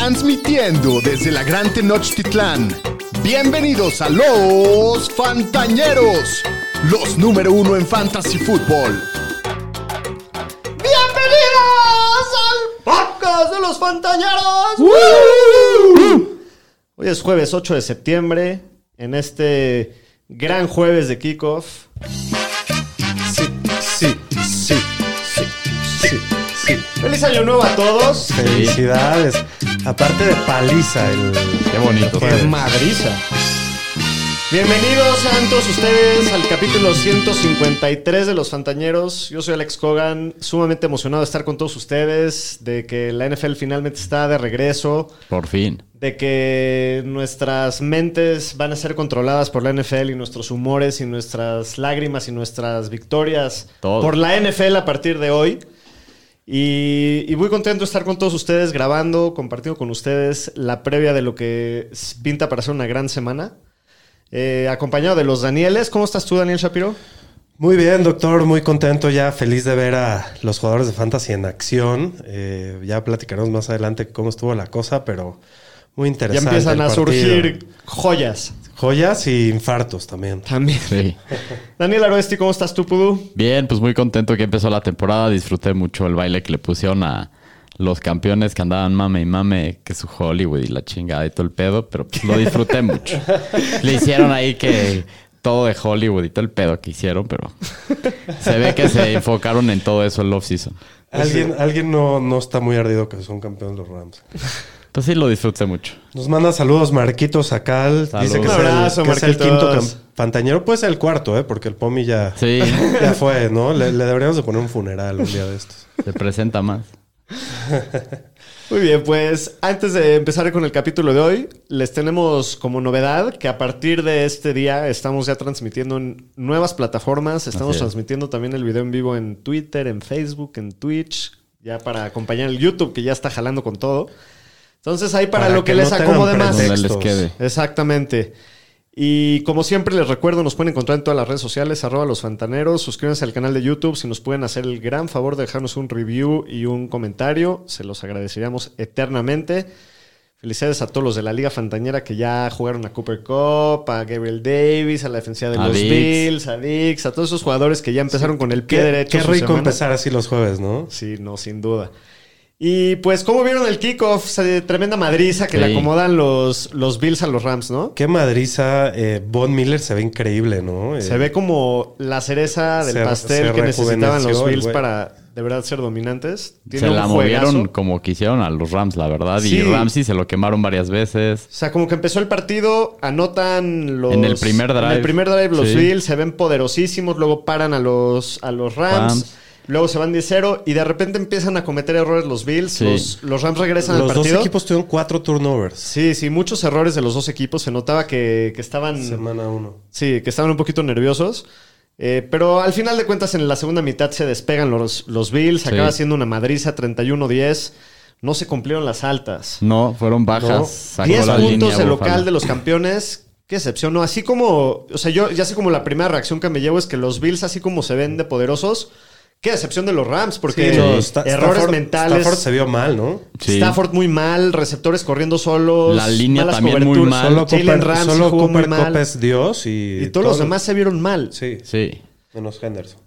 Transmitiendo desde la Gran Tenochtitlán. Bienvenidos a los Fantañeros, los número uno en Fantasy Football. ¡Bienvenidos al podcast de los Fantañeros! Hoy es jueves 8 de septiembre, en este gran jueves de kickoff. ¡Feliz año nuevo a todos! Felicidades. Aparte de paliza el. Qué bonito. Qué. Madriza. Bienvenidos sean todos ustedes al capítulo 153 de Los Fantañeros. Yo soy Alex Cogan, sumamente emocionado de estar con todos ustedes, de que la NFL finalmente está de regreso, Por fin. de que nuestras mentes van a ser controladas por la NFL y nuestros humores y nuestras lágrimas y nuestras victorias Todo. por la NFL a partir de hoy. Y, y muy contento de estar con todos ustedes grabando, compartiendo con ustedes la previa de lo que pinta para ser una gran semana. Eh, acompañado de los Danieles. ¿Cómo estás tú, Daniel Shapiro? Muy bien, doctor. Muy contento ya. Feliz de ver a los jugadores de Fantasy en acción. Eh, ya platicaremos más adelante cómo estuvo la cosa, pero muy Ya interesante. empiezan el a partido. surgir joyas Joyas y infartos también. también. Sí. Daniel Aroesti, ¿cómo estás tú, Pudu? Bien, pues muy contento que empezó la temporada. Disfruté mucho el baile que le pusieron a los campeones que andaban mame y mame, que su Hollywood y la chingada y todo el pedo, pero pues lo disfruté mucho. Le hicieron ahí que todo de Hollywood y todo el pedo que hicieron, pero se ve que se enfocaron en todo eso el off-season. Alguien, alguien no, no está muy ardido que son campeones los Rams. Pues sí, lo disfruté mucho. Nos manda saludos Marquito Sacal. Saludos. Dice que, Un es el- abrazo, que es, el, quinto fantañero. Puede ser el cuarto, ¿eh? Porque el Pomi ya, Sí, ya fue, ¿no? Le, le deberíamos de poner un funeral un día de estos. se presenta más. Muy bien, pues antes de empezar con el capítulo de hoy, les tenemos como novedad que a partir de este día estamos ya transmitiendo en nuevas plataformas. Estamos es. transmitiendo también el video en vivo en Twitter, en Facebook, en Twitch, ya para acompañar el YouTube que ya está jalando con todo. Entonces ahí para, Para lo que, que les no acomode más. Les quede. Exactamente. Y como siempre les recuerdo, nos pueden encontrar en todas las redes sociales, arroba los fantaneros, suscríbanse al canal de YouTube, si nos pueden hacer el gran favor de dejarnos un review y un comentario, se los agradeceríamos eternamente. Felicidades a todos los de la Liga Fantañera que ya jugaron a Cooper Cup, a Gabriel Davis, a la defensiva de A los Dix. Bills, a Dix, a todos esos jugadores que ya empezaron con el pie Qué, derecho. qué rico semana. empezar así los jueves, ¿no? Sí, no, sin duda. Y pues, ¿cómo vieron el kickoff? Se- Tremenda madriza que le acomodan los, los Bills a los Rams, ¿no? Qué madriza. Eh, Von Miller se ve increíble, ¿no? Eh, Se ve como la cereza del Se- pastel se que necesitaban los Bills para de verdad ser dominantes. Tiene Se un la juegazo. movieron como quisieron a los Rams, la verdad. Sí. Y Ramsey se lo quemaron varias veces. O sea, como que empezó el partido, anotan los... En el primer drive. En el primer drive los Sí. Bills se ven poderosísimos, luego paran a los, a los Rams, Rams. Luego se van 10-0 y de repente empiezan a cometer errores los Bills. Sí. Los, los Rams regresan Los al dos partido. equipos tuvieron cuatro turnovers. Sí, sí, muchos errores de los dos equipos. Se notaba que, que estaban... Semana uno. Sí, que estaban un poquito nerviosos. Eh, pero al final de cuentas, en la segunda mitad se despegan los, los Bills. Sí. Acaba siendo una madriza 31-10. No se cumplieron las altas. No, fueron bajas. No. Sacó 10 la puntos el local de los campeones. Qué excepción, ¿no? Así como, o sea, yo ya sé como la primera reacción que me llevo es que los Bills, así como se ven de poderosos, qué excepción de los Rams, porque Sí, no, Sta- errores Stafford- mentales. Stafford se vio mal, ¿no? Sí. Stafford muy mal, receptores corriendo solos. La línea malas también muy coberturas. mal. Solo Jalen Cooper, Ramsey solo jugó muy Cooper mal. Dios y... Y todos los demás se vieron mal. Sí, Sí. menos Henderson.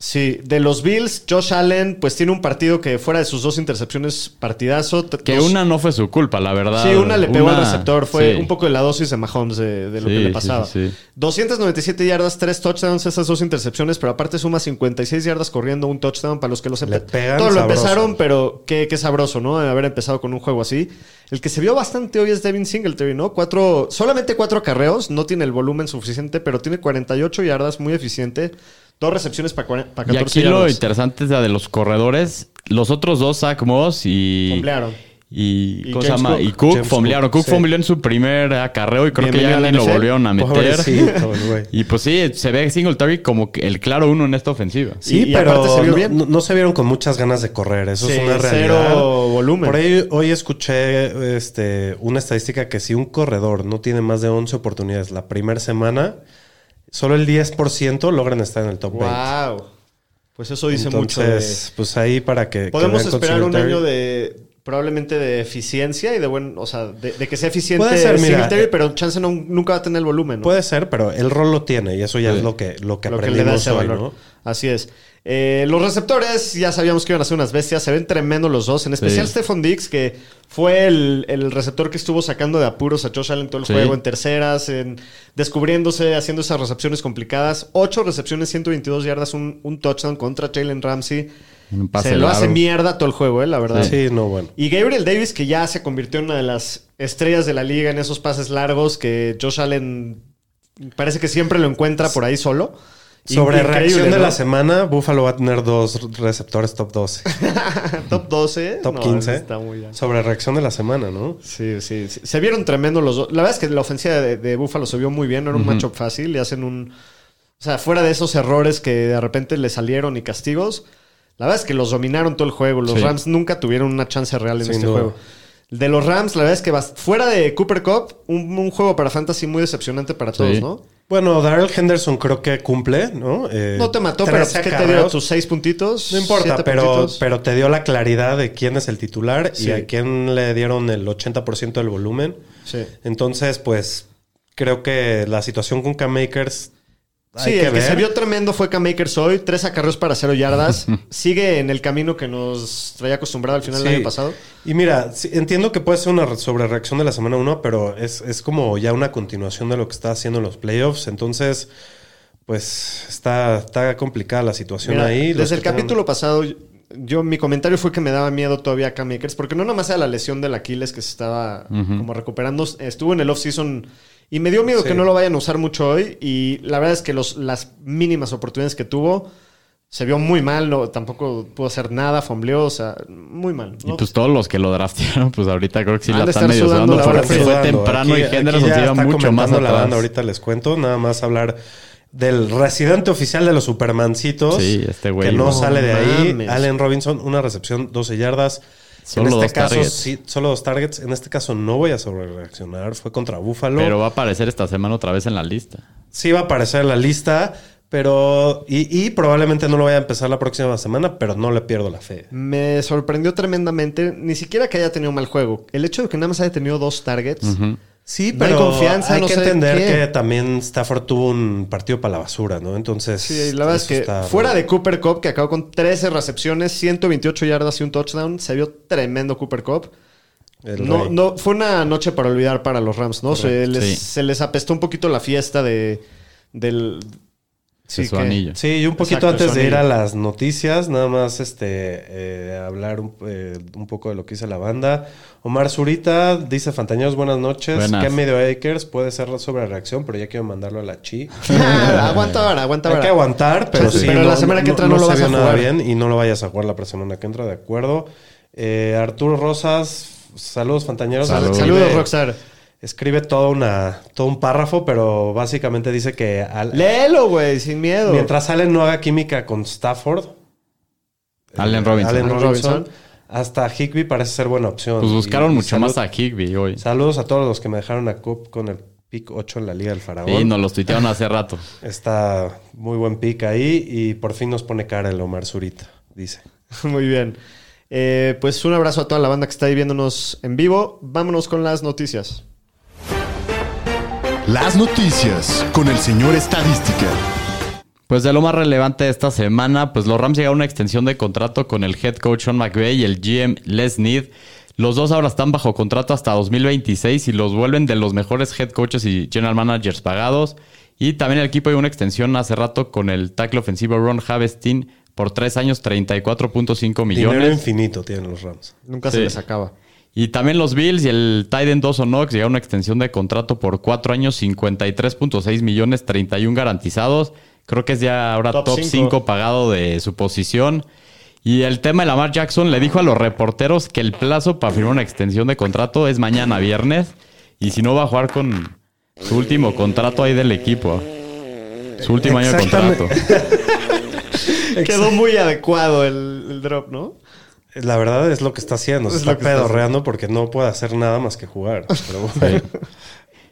Sí, de los Bills, Josh Allen, pues tiene un partido que fuera de sus dos intercepciones, partidazo. Que dos- una no fue su culpa, la verdad. Sí, una le pegó al receptor. Fue sí. un poco de la dosis de Mahomes de, de lo Sí, que le pasaba. sí, sí. 297 yardas, 3 touchdowns, esas dos intercepciones, pero aparte suma 56 yardas corriendo, un touchdown para los que lo sepan. Le pegan Todo lo sabroso. empezaron, pero qué, qué sabroso, ¿no? Haber empezado con un juego así. El que se vio bastante hoy es Devin Singletary, ¿no? Cuatro, solamente cuatro acarreos, no tiene el volumen suficiente, pero tiene 48 yardas, muy eficiente. Dos recepciones para 14 Y aquí lo interesante es la de los corredores. Los otros dos, Zach Moss y. Fomblearon. Y, Y ¿cómo se James llama? Cook. Y Cook James fomblearon. Cook, Cook sí. fombleó en su primer acarreo y creo que ya ni lo volvieron a meter. Y pues sí, se ve Singletary como el claro uno en esta ofensiva. Sí, Y- y pero aparte se vio no, bien. no- no se vieron con muchas ganas de correr. Eso Sí, es una cero realidad. volumen. Por ahí hoy escuché este, una estadística que si un corredor no tiene más de 11 oportunidades la primera semana, solo el 10% logran estar en el top 20. Wow. Pues eso dice Entonces, mucho de... pues ahí para que... que Podemos con esperar un año de probablemente de eficiencia y de buen, o sea, de, de que sea eficiente Puede ser, mira, eh, pero chance no- nunca va a tener el volumen. ¿no? Puede ser, pero el rol lo tiene y eso ya Sí. es lo que, lo que lo que le da ese hoy, valor. ¿no? Así es. Eh, los receptores ya sabíamos que iban a ser unas bestias. Se ven tremendo los dos. En especial Sí. Stephon Diggs, que fue el, el receptor que estuvo sacando de apuros a Josh Allen todo el Sí. juego en terceras, en descubriéndose, haciendo esas recepciones complicadas. Ocho recepciones, 122 yardas, un, un touchdown contra Jalen Ramsey. Un pase Se lo hace mierda todo el juego, eh, la verdad. Sí, no, bueno. Y Gabriel Davis, que ya se convirtió en una de las estrellas de la liga en esos pases largos que Josh Allen parece que siempre lo encuentra por ahí solo. Sobre Increíble, reacción de ¿no? la semana, Buffalo va a tener dos receptores top 12. Top 12. Top No, 15. Está muy bien. Sobre reacción de la semana, ¿no? Sí, sí, sí. Se vieron tremendo los dos. La verdad es que la ofensiva de, de Buffalo se vio muy bien. No era un matchup fácil. Y hacen un... O sea, fuera de esos errores que de repente le salieron y castigos, la verdad es que los dominaron todo el juego. Los Sí. Rams nunca tuvieron una chance real en Sin este duda. juego. De los Rams, la verdad es que fuera de Cooper Cup, un, un juego para fantasy muy decepcionante para todos, Sí. ¿no? Bueno, Darrell Henderson creo que cumple, ¿no? Eh, No te mató, pero 13 pues, ¿qué te dio? ¿Tus seis puntitos? No importa, ¿Siete pero, puntitos? pero te dio la claridad de quién es el titular Sí. y a quién le dieron el 80% del volumen. Sí. Entonces, pues, creo que la situación con K-Makers Sí, el que que ver. se vio tremendo fue K-Makers hoy. Tres acarreos para cero yardas. Sigue en el camino que nos traía acostumbrado al final Sí. del año pasado. Y mira, sí, entiendo que puede ser una sobre reacción de la semana 1, pero es, es como ya una continuación de lo que está haciendo en los playoffs. Entonces, pues está, está complicada la situación Mira, ahí. Los desde el tengan- capítulo pasado, yo mi comentario fue que me daba miedo todavía a Cam Akers, porque no nomás era la lesión del Aquiles que se estaba como recuperando, estuvo en el off-season y me dio miedo Sí. que no lo vayan a usar mucho hoy. Y la verdad es que los, las mínimas oportunidades que tuvo se vio muy mal, no, tampoco pudo hacer nada, fombleó, o sea, muy mal. Y pues todos los que lo draftearon, pues ahorita creo que sí Han la están medio sudando porque fue Sudando. temprano Aquí- y Henderson se iba mucho más la atrás. banda, ahorita les cuento. Nada más hablar del residente oficial de los Supermancitos. Sí, este güey. Que no, No sale de ahí. Allen Robinson, una recepción, 12 yardas. Solo en este dos caso, targets. sí, solo dos targets. En este caso no voy a sobrereaccionar. Fue contra Buffalo. Pero va a aparecer esta semana otra vez en la lista. Sí va a aparecer en la lista, pero... Y, y probablemente no lo vaya a empezar la próxima semana, pero no le pierdo la fe. Me sorprendió tremendamente, ni siquiera que haya tenido un mal juego. El hecho de que nada más haya tenido dos targets. Sí, No hay pero confianza, hay no que entender qué. que también Stafford tuvo un partido para la basura, ¿no? Entonces... Sí, la verdad es que fuera de Cooper Cup, que acabó con 13 recepciones, 128 yardas y un touchdown, se vio tremendo Cooper Cup. No, no, fue una noche para olvidar para los Rams, ¿no? Se les, Sí. se les apestó un poquito la fiesta de del Sí, su que- anillo. Sí, y un poquito Exacto, antes de ir a las noticias, nada más este eh, hablar un, eh, un poco de lo que dice la banda. Omar Zurita dice, Fantañeros, buenas noches. Buenas. ¿Qué medio acres puede ser sobre reacción? Pero ya quiero mandarlo a la chi. aguanta ahora, aguanta Hay ahora. que aguantar, pero Sí, sí. pero la semana que entra no lo se vas a vio nada jugar. bien y no lo vayas a jugar la semana que entra, de acuerdo. Eh, Arturo Rosas, saludos Fantañeros. Saludos. Rockstar. Escribe todo, una, todo un párrafo, pero básicamente dice que al- Léelo, güey, sin miedo. mientras Allen no haga química con Stafford, Allen Robinson. Allen Robinson, Robinson. hasta Higby parece ser buena opción. Pues buscaron Y- y mucho salud- más a Higby hoy. Saludos a todos los que me dejaron a Coop con el pick 8 en la Liga del Faraón. Sí, nos los tuitearon hace rato. Está muy buen pick ahí y por fin nos pone cara el Omar Zurita, dice. Muy bien. Eh, pues un abrazo a toda la banda que está ahí viéndonos en vivo. Vámonos con las noticias. Las noticias con el señor Estadística. Pues de lo más relevante de esta semana, pues los Rams llegaron a una extensión de contrato con el head coach Sean McVay y el GM Les Need. Los dos ahora están bajo contrato hasta 2026 y los vuelven de los mejores head coaches y general managers pagados. Y también el equipo dio una extensión hace rato con el tackle ofensivo Ron Havestin por tres años, 34.5 Dinero millones. infinito tienen los Rams. Nunca Sí. se les acaba. Y también los Bills y el Titan Dawson Knox llegaron a una extensión de contrato por cuatro años, 53.6 millones, 31 garantizados. Creo que es ya ahora Top top cinco. 5 pagado de su posición. Y el tema de Lamar Jackson le dijo a los reporteros que el plazo para firmar una extensión de contrato es mañana viernes. Y si no, va a jugar con su último contrato ahí del equipo. Su último año de contrato. Quedó muy adecuado el, el drop, ¿no? La verdad es lo que está haciendo. Se Es lo está pedorreando porque no puede hacer nada más que jugar. Pero bueno. Sí.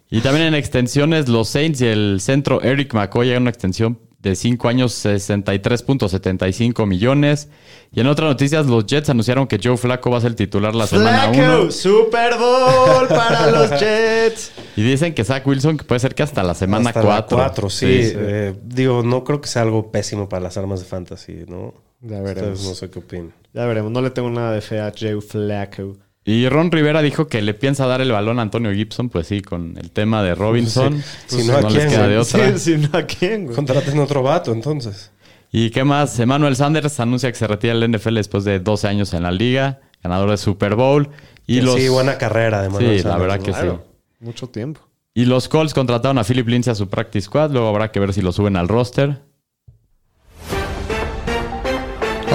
Y también en extensiones, los Saints y el centro Eric McCoy llegan a una extensión de 5 años 63.75 millones. Y en otras noticias, los Jets anunciaron que Joe Flacco va a ser el titular la semana 1. Super Bowl para los Jets. Y dicen que Zach Wilson que puede ser que hasta la semana Hasta 4. la 4, sí. Eh, digo, no creo que sea algo pésimo para las armas de fantasy, ¿no? Ya Ustedes veremos. no sé qué opinan. Ya veremos. No le tengo nada de fe a Joe Flacco. Y Ron Rivera dijo que le piensa dar el balón a Antonio Gibson, pues sí, con el tema de Robinson. Sí. Pues Si no, ¿a quién, queda güey? de otra. Sí, sí, no, ¿a quién, güey? Contraten otro vato, entonces. ¿Y qué más? Emmanuel Sanders anuncia que se retira del NFL después de 12 años en la liga, ganador de Super Bowl. Y los, Sí, buena carrera de Manuel Sí, la Sanders, verdad ¿no? que sí. Mucho tiempo. Y los Colts contrataron a Philip Lindsay a su practice squad. Luego habrá que ver si lo suben al roster.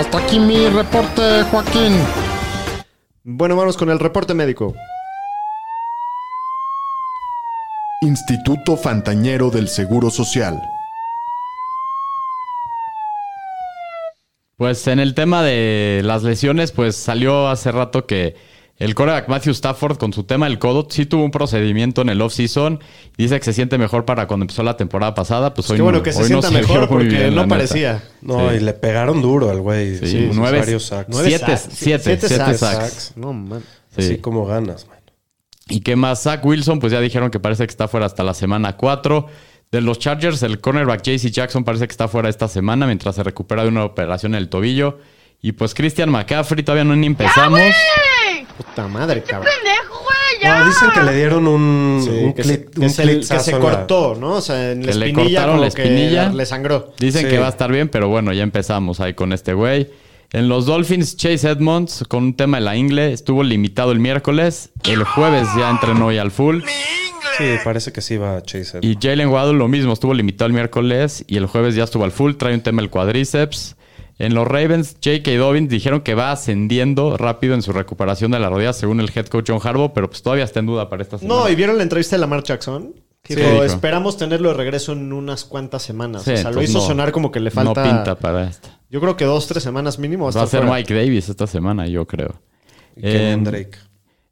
Hasta aquí mi reporte, Joaquín. Bueno, vamos con el reporte médico. Instituto Fantañero del Seguro Social. Pues en el tema de las lesiones, pues salió hace rato que el coreback Matthew Stafford con su tema del codo sí tuvo un procedimiento en el off-season. Dice que se siente mejor para cuando empezó la temporada pasada. Pues hoy Qué bueno no- que se no sienta mejor porque bien, no parecía. No, Sí. y le pegaron duro al güey. Sí, Sí, nueve- varios sacks. Nueve Siete, sacks. siete, siete sacks. sacks. No, man. Sí. Así como ganas, man. ¿Y qué más? Zach Wilson, pues ya dijeron que parece que está fuera hasta la semana 4. De los Chargers, el cornerback JC Jackson parece que está fuera esta semana mientras se recupera de una operación en el tobillo. Y pues Christian McCaffrey, todavía no ni empezamos. Puta madre, cabrón. pendejo, güey! ¡Ya! No, dicen que le dieron un, Sí, un que, se, clit- que se- que cortó, ¿no? O sea, en la Que le espinilla cortaron como la espinilla. que le sangró. Dicen Sí. que va a estar bien, pero bueno, ya empezamos ahí con este güey. En los Dolphins, Chase Edmonds, con un tema de la ingle, estuvo limitado el miércoles. El jueves ya entrenó ya al full. Sí, parece que sí va Chase. Y Jalen Waddle lo mismo, estuvo limitado el miércoles y el jueves ya estuvo al full, trae un tema el cuadríceps. En los Ravens, J.K. Dobbins dijeron que va ascendiendo rápido en su recuperación de la rodilla, según el head coach John Harbaugh, pero pues todavía está en duda para esta semana. No, ¿y vieron la entrevista de Lamar Jackson? Sí, Dijo, esperamos tenerlo de regreso en unas cuantas semanas. Sí, o sea, lo hizo no- sonar como que le falta... No pinta para esta. Yo creo que dos, tres semanas mínimo. Va a ser fuera. Mike Davis esta semana, yo creo. Y En- Drake.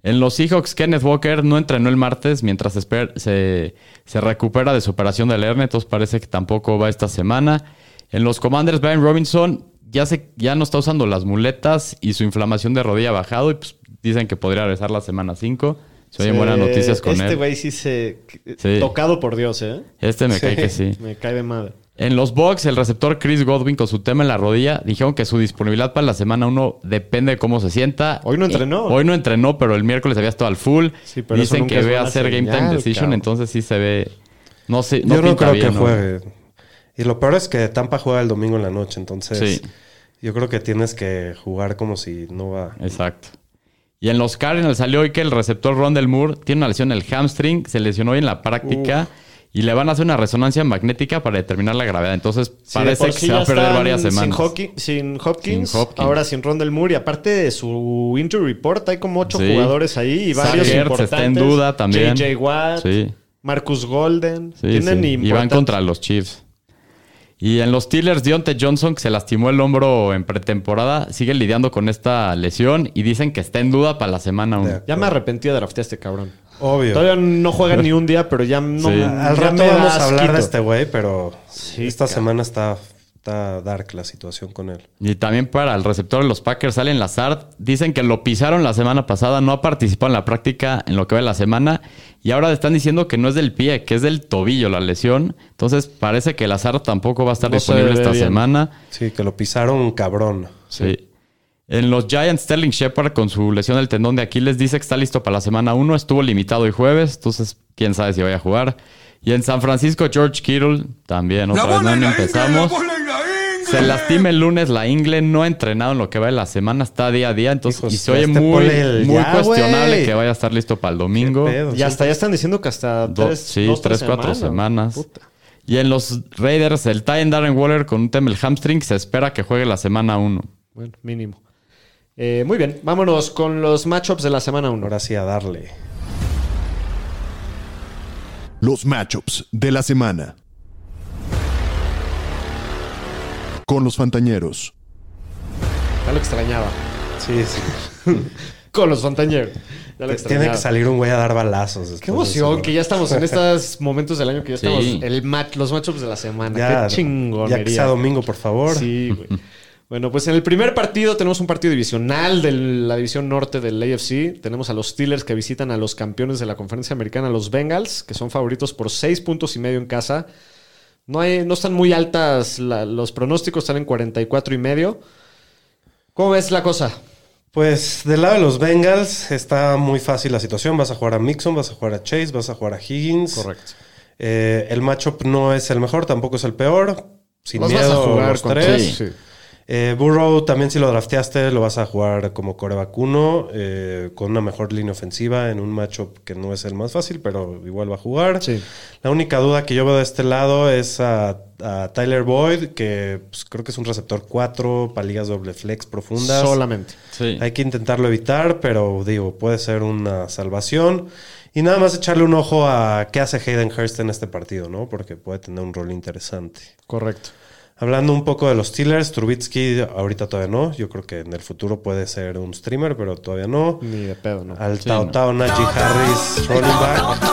En los Seahawks, Kenneth Walker no entrenó el martes mientras esper- se, se recupera de su operación del hernia, entonces parece que tampoco va esta semana. En los Commanders, Brian Robinson ya, se, ya no está usando las muletas y su inflamación de rodilla ha bajado y pues dicen que podría regresar la semana 5. Se oyen Sí, buenas noticias con este él. güey sí se... Sí. Tocado por Dios, ¿eh? Este me cae que sí. Me cae de madre. En los Bucks, el receptor Chris Godwin con su tema en la rodilla dijeron que su disponibilidad para la semana 1 depende de cómo se sienta. Hoy no entrenó. Hoy no entrenó, pero el miércoles había estado al full. Sí, pero eso Dicen nunca que ve a hacer game time decision, cabrón. entonces sí se ve. No sé, no Yo no pinta creo bien, que ¿no? juegue. Y lo peor es que Tampa juega el domingo en la noche, entonces Sí. yo creo que tienes que jugar como si no va. Exacto. Y en los Cardinals salió hoy que el receptor Rondell Moore tiene una lesión en el hamstring, se lesionó hoy en la práctica y le van a hacer una resonancia magnética para determinar la gravedad. Entonces Sí, parece que sí se va a perder varias sin semanas. Sin, Hopkins, Sin Hopkins. ahora sin Rondell Moore. Y aparte de su injury report, hay como ocho Sí. jugadores ahí y varios importantes. está en duda también. J.J. Watt, Sí. Marcus Golden. Sí, Tienen sí. Y van contra los Chiefs. Y en los Steelers, Deontay Johnson, que se lastimó el hombro en pretemporada, sigue lidiando con esta lesión y dicen que está en duda para la semana 1. De- Ya me arrepentí de draftear a este cabrón. Obvio. Todavía no juega ni un día, pero ya no. Sí. Al ya rato vamos a hablar asquito. de este güey, pero Sí, esta cabrón. semana está, está dark la situación con él. Y también para el receptor de los Packers, Allen Lazard, dicen que lo pisaron la semana pasada, no ha participado en la práctica en lo que va de la semana y ahora están diciendo que no es del pie, que es del tobillo la lesión. Entonces parece que Lazard tampoco va a estar No disponible esta bien. semana. Sí, que lo pisaron cabrón. Sí. En los Giants, Sterling Shepard con su lesión del tendón de Aquiles dice que está listo para la semana 1. Estuvo limitado el jueves, entonces quién sabe si vaya a jugar. Y en San Francisco, George Kittle también, otra vez no empezamos. Se lastima el lunes la ingle, no ha entrenado en lo que va de la semana, está día a día, entonces Hijos, y se oye este muy, el muy ya, cuestionable que vaya a estar listo para el domingo. Y hasta ya están diciendo que hasta Do- tres, sí, dos, tres, cuatro semanas. Puta. Y en los Raiders, el Titan Darren Waller con un tema el hamstring se espera que juegue la semana 1. Bueno, mínimo. Eh, muy bien, vámonos con los matchups de la semana 1. Ahora sí a darle. Los matchups de la semana. Con los Fantañeros. Ya lo extrañaba. Sí, sí. con los Fantañeros. Ya lo Tiene extrañaba. que salir un güey a dar balazos. Qué emoción, que ya estamos en estos momentos del año que ya Sí. estamos. El match, los matchups de la semana. Ya, Qué chingonería. ya que sea domingo, por favor. Sí, güey. Bueno, pues en el primer partido tenemos un partido divisional de la división norte del AFC. Tenemos a los Steelers que visitan a los campeones de la conferencia americana, los Bengals, que son favoritos por seis puntos y medio en casa. No, hay, no están muy altas la- los pronósticos, están en 44 y medio. ¿Cómo ves la cosa? Pues del lado de los Bengals está muy fácil la situación. Vas a jugar a Mixon, vas a jugar a Chase, vas a jugar a Higgins. Correcto. Eh, el matchup no es el mejor, tampoco es el peor. Sin miedo, vas a jugar los con tres. sí. Eh, Burrow también si lo drafteaste lo vas a jugar como coreback uno, eh, con una mejor línea ofensiva en un matchup que no es el más fácil, pero igual va a jugar. Sí. La única duda que yo veo de este lado es a, a Tyler Boyd, que pues, creo que es un receptor 4 para ligas doble flex profundas. Solamente. Sí. Hay que intentarlo evitar, pero digo, puede ser una salvación. Y nada más echarle un ojo a qué hace Hayden Hurst en este partido, ¿no? Porque puede tener un rol interesante. Correcto. Hablando un poco de los Steelers, Trubitsky ahorita todavía no. Yo creo que en el futuro puede ser un streamer, pero todavía no. Ni de pedo, ¿no? Al Sí, Tao no. Tao Najee Harris, running back.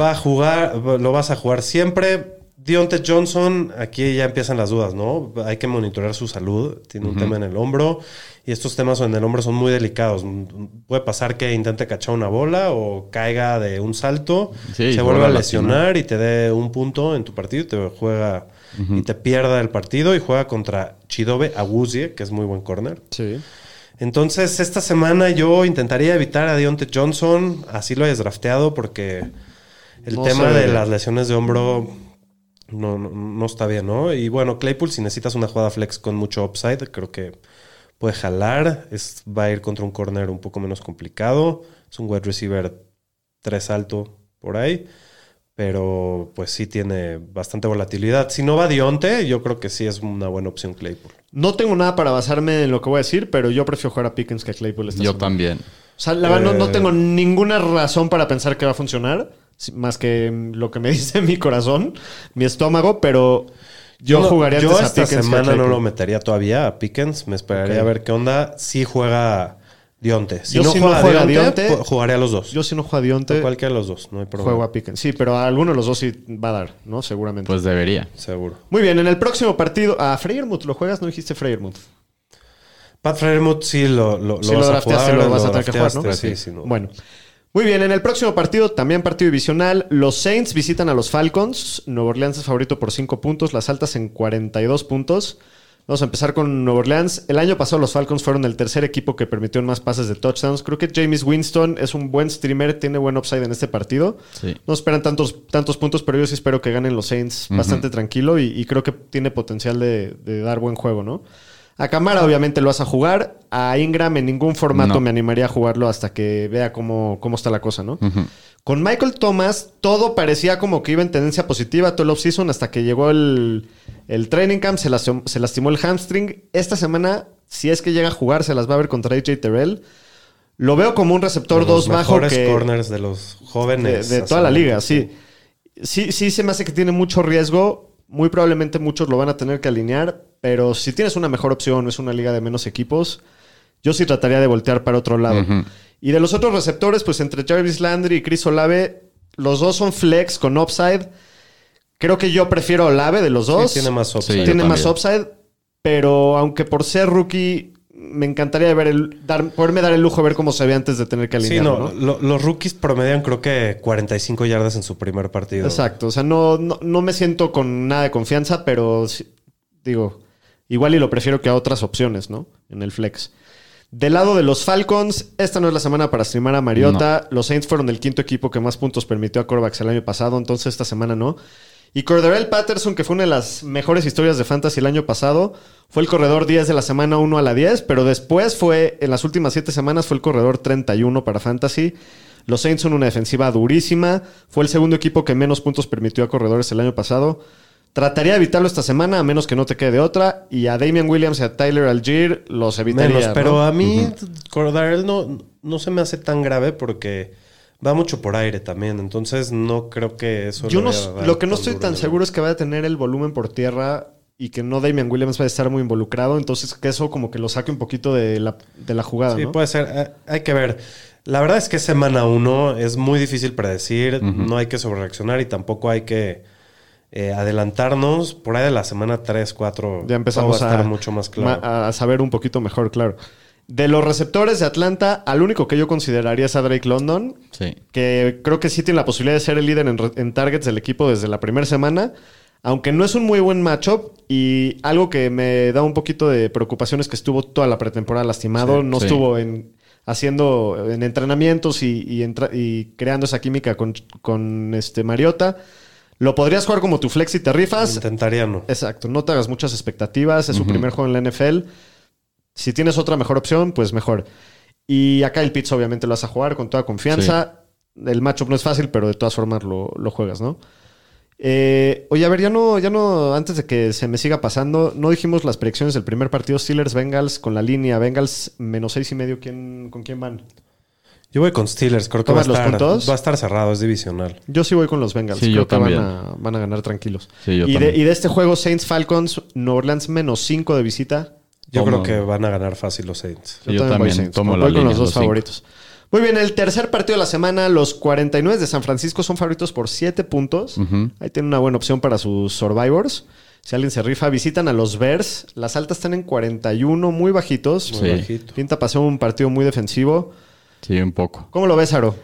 Va a jugar, lo vas a jugar siempre. Dionte Johnson, aquí ya empiezan las dudas, ¿no? Hay que monitorear su salud. Tiene un tema en el hombro. Y estos temas en el hombro son muy delicados. Puede pasar que intente cachar una bola o caiga de un salto, Sí, se vuelva a lesionar y te dé un punto en tu partido y te juega y te pierda el partido y juega contra Chidobe Awuzie, que es muy buen corner. Sí. Entonces, esta semana yo intentaría evitar a Deontay Johnson, así lo hayas drafteado, porque el No tema de las lesiones de hombro no, no, no está bien, ¿no? Y bueno, Claypool, si necesitas una jugada flex con mucho upside, creo que puede jalar. Es, va a ir contra un corner un poco menos complicado. Es un wide receiver 3 alto por ahí. Pero pues sí tiene bastante volatilidad. Si no va Dionte, yo creo que sí es una buena opción Claypool. No tengo nada para basarme en lo que voy a decir, pero yo prefiero jugar a Pickens que a Claypool esta Yo semana. también. O sea, la verdad, no, no Eh. tengo ninguna razón para pensar que va a funcionar, más que mm, lo que me dice mi corazón, mi estómago, pero yo, no- jugaría yo antes a esta a semana no lo metería todavía a Pickens. Me esperaría a ver qué onda. Si juega Dionte. Si Yo no si no juega, juega Dionte, jugaré a los dos. Yo si no juego a Dionte, Cualquiera de los dos, no hay problema. juego a Pickens. Sí, pero a alguno de los dos sí va a dar, ¿no? Seguramente. Pues debería. Seguro. Muy bien, en el próximo partido, a Freyermuth, ¿lo juegas? No dijiste Freyermuth. Pat Frermuth sí lo, lo, Si lo lo vas a drafteaste, jugar. lo vas a tener que jugar, ¿no? Sí, sí, no. Bueno. Muy bien, en el próximo partido, también partido divisional, los Saints visitan a los Falcons. Nueva Orleans es favorito por 5 puntos, las altas en 42 puntos. Vamos a empezar con Nueva Orleans. El año pasado los Falcons fueron el tercer equipo que permitió más pases de touchdowns. Creo que James Winston es un buen streamer, tiene buen upside en este partido. Sí. No esperan tantos, tantos puntos, pero yo sí espero que ganen los Saints bastante tranquilo y, y creo que tiene potencial de, de dar buen juego, ¿no? A Camara obviamente lo vas a jugar. A Ingram en ningún formato No. me animaría a jugarlo hasta que vea cómo, cómo está la cosa, ¿no? Con Michael Thomas todo parecía como que iba en tendencia positiva todo el offseason hasta que llegó el, el training camp, se, lastimó- se lastimó el hamstring. Esta semana, si es que llega a jugar, se las va a ver contra AJ Terrell. Lo veo como un receptor De los 2 bajo mejores que corners de los de, jóvenes. de hasta toda la liga, sí. Sí, sí se me hace que tiene mucho riesgo. Muy probablemente muchos lo van a tener que alinear, pero si tienes una mejor opción, es una liga de menos equipos, yo sí trataría de voltear para otro lado. Y de los otros receptores, pues entre Jarvis Landry y Chris Olave, los dos son flex con upside. Creo que yo prefiero Olave de los dos. Sí, tiene más Sí, upside. yo Tiene más upside, pero aunque por ser rookie, me encantaría ver el, dar, poderme dar el lujo de ver cómo se ve antes de tener que Sí, alinearlo. no, ¿no? lo- los rookies promedian creo que 45 yardas en su primer partido. Exacto, o sea, no, no, no me siento con nada de confianza, pero sí- digo, igual y lo prefiero que a otras opciones, ¿no? En el flex. Del lado de los Falcons, esta no es la semana para streamar a Mariota. Los Saints fueron el quinto equipo que más puntos permitió a Corvax el año pasado, entonces esta semana no. Y Cordarel Patterson, que fue una de las mejores historias de Fantasy el año pasado, fue el corredor 10 de la semana 1 a la 10, pero después fue, en las últimas 7 semanas, fue el corredor 31 para Fantasy. Los Saints son una defensiva durísima. Fue el segundo equipo que menos puntos permitió a corredores el año pasado. Trataría de evitarlo esta semana, a menos que no te quede otra. Y a Damian Williams y a Tyler Algier los evitaría. Menos, pero ¿no? a mí Cordarel no, no se me hace tan grave porque va mucho por aire también. Entonces no creo que eso Yo no, vaya lo que no estoy tan seguro es que vaya a tener el volumen por tierra y que no Damian Williams va a estar muy involucrado. Entonces, que eso como que lo saque un poquito de la, de la jugada, Sí, ¿no? puede ser. Eh, hay que ver. La verdad es que semana uno es muy difícil predecir. No hay que sobrereaccionar y tampoco hay que eh, adelantarnos. Por ahí de la semana 3, 4 Ya empezamos a a, estar mucho más claro. a saber un poquito mejor, claro. De los receptores de Atlanta, al único que yo consideraría es a Drake London, Sí. que creo que sí tiene la posibilidad de ser el líder en, targets del equipo desde la primera semana, aunque no es un muy buen matchup y algo que me da un poquito de preocupación es que estuvo toda la pretemporada lastimado, Sí, no sí. estuvo en haciendo en entrenamientos y, y entra- y creando esa química con, con este Mariota. Lo podrías jugar como tu flex y te rifas. Intentaría no. Exacto, no te hagas muchas expectativas, es su primer juego en la NFL. Si tienes otra mejor opción, pues mejor. Y acá el Pitts obviamente lo vas a jugar con toda confianza. El matchup no es fácil, pero de todas formas lo, lo juegas, ¿no? Eh, oye, a ver, ya no, ya no, antes de que se me siga pasando, no dijimos las predicciones del primer partido Steelers-Bengals con la línea Bengals menos seis y medio. ¿quién, ¿Con quién van? Yo voy con Steelers. Creo que va a, ¿Tomas los va a estar cerrado. Es divisional. Yo sí voy con los Bengals. Sí, Creo yo que van también. a, van a ganar tranquilos. Sí, yo y, de, también. y de este juego, Saints-Falcons, New Orleans menos 5 de visita. Yo Tomo- creo que van a ganar fácil los Saints. Yo voy también Saints. tomo Voy la con línea, los dos los cinco. favoritos. Muy bien, el tercer partido de la semana, los 49 de San Francisco son favoritos por 7 puntos. Ahí tienen una buena opción para sus Survivors. Si alguien se rifa, visitan a los Bears. Las altas están en 41, muy bajitos. Muy Sí. bajito. Pinta pasó un partido muy defensivo. Sí, un poco. ¿Cómo lo ves, Aro?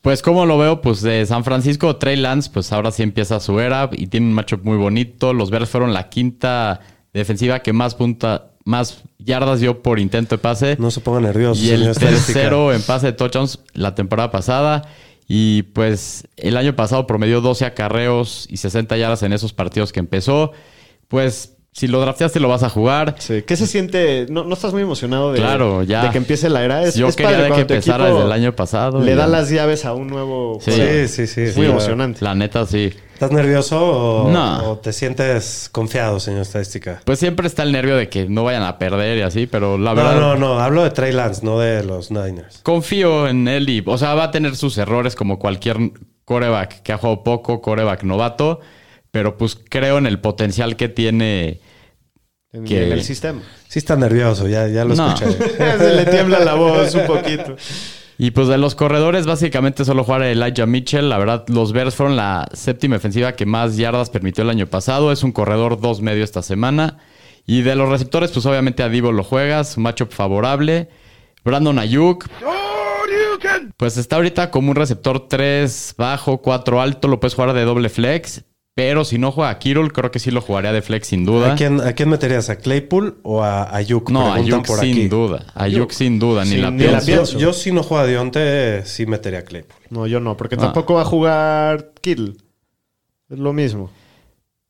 Pues como lo veo, pues de San Francisco, Trey Lance, pues ahora sí empieza su era y tiene un matchup muy bonito. Los Bears fueron la quinta defensiva que más punta, más yardas dio por intento de pase. No se ponga nervioso. y el tercero en pase de touchdowns la temporada pasada. Y pues el año pasado promedió 12 acarreos y 60 yardas en esos partidos que empezó. Pues si lo drafteaste lo vas a jugar. Sí. ¿Qué se siente? ¿No, no estás muy emocionado de, Claro, ya. de que empiece la era? Es, Yo es quería padre de que empezara desde el año pasado. Le da las llaves a un nuevo Sí. jugador. Sí, sí, sí. Es muy sí. emocionante. La neta, sí. ¿Estás nervioso o, No. o te sientes confiado, señor estadística? Pues siempre está el nervio de que no vayan a perder y así, pero la No, verdad. no, no. Hablo de Trey Lance, no de los Niners. Confío en él y, o sea, va a tener sus errores como cualquier coreback que ha jugado poco, coreback novato, pero pues creo en el potencial que tiene. En, Que- en el sistema. Sí está nervioso, ya, ya lo No. escuché. Se le tiembla la voz un poquito. Y pues de los corredores, básicamente solo jugar Elijah Mitchell. La verdad, los Bears fueron la séptima ofensiva que más yardas permitió el año pasado. Es un corredor dos medio esta semana. Y de los receptores, pues obviamente a Divo lo juegas, un matchup favorable. Brandon Ayuk. Pues está ahorita como un receptor 3 bajo, 4 alto, lo puedes jugar de doble flex. Pero si no juega a Kirul, creo que sí lo jugaría de flex sin duda. ¿A quién, ¿A quién meterías? ¿A Claypool o a Ayuk? No, Preguntan Ayuk por sin aquí. duda. Ayuk sin duda, ni Sin- la ni la pienso. Yo, si no juega a Dionte, sí metería a Claypool. No, yo no, porque Ah. tampoco va a jugar Kittle. Es lo mismo.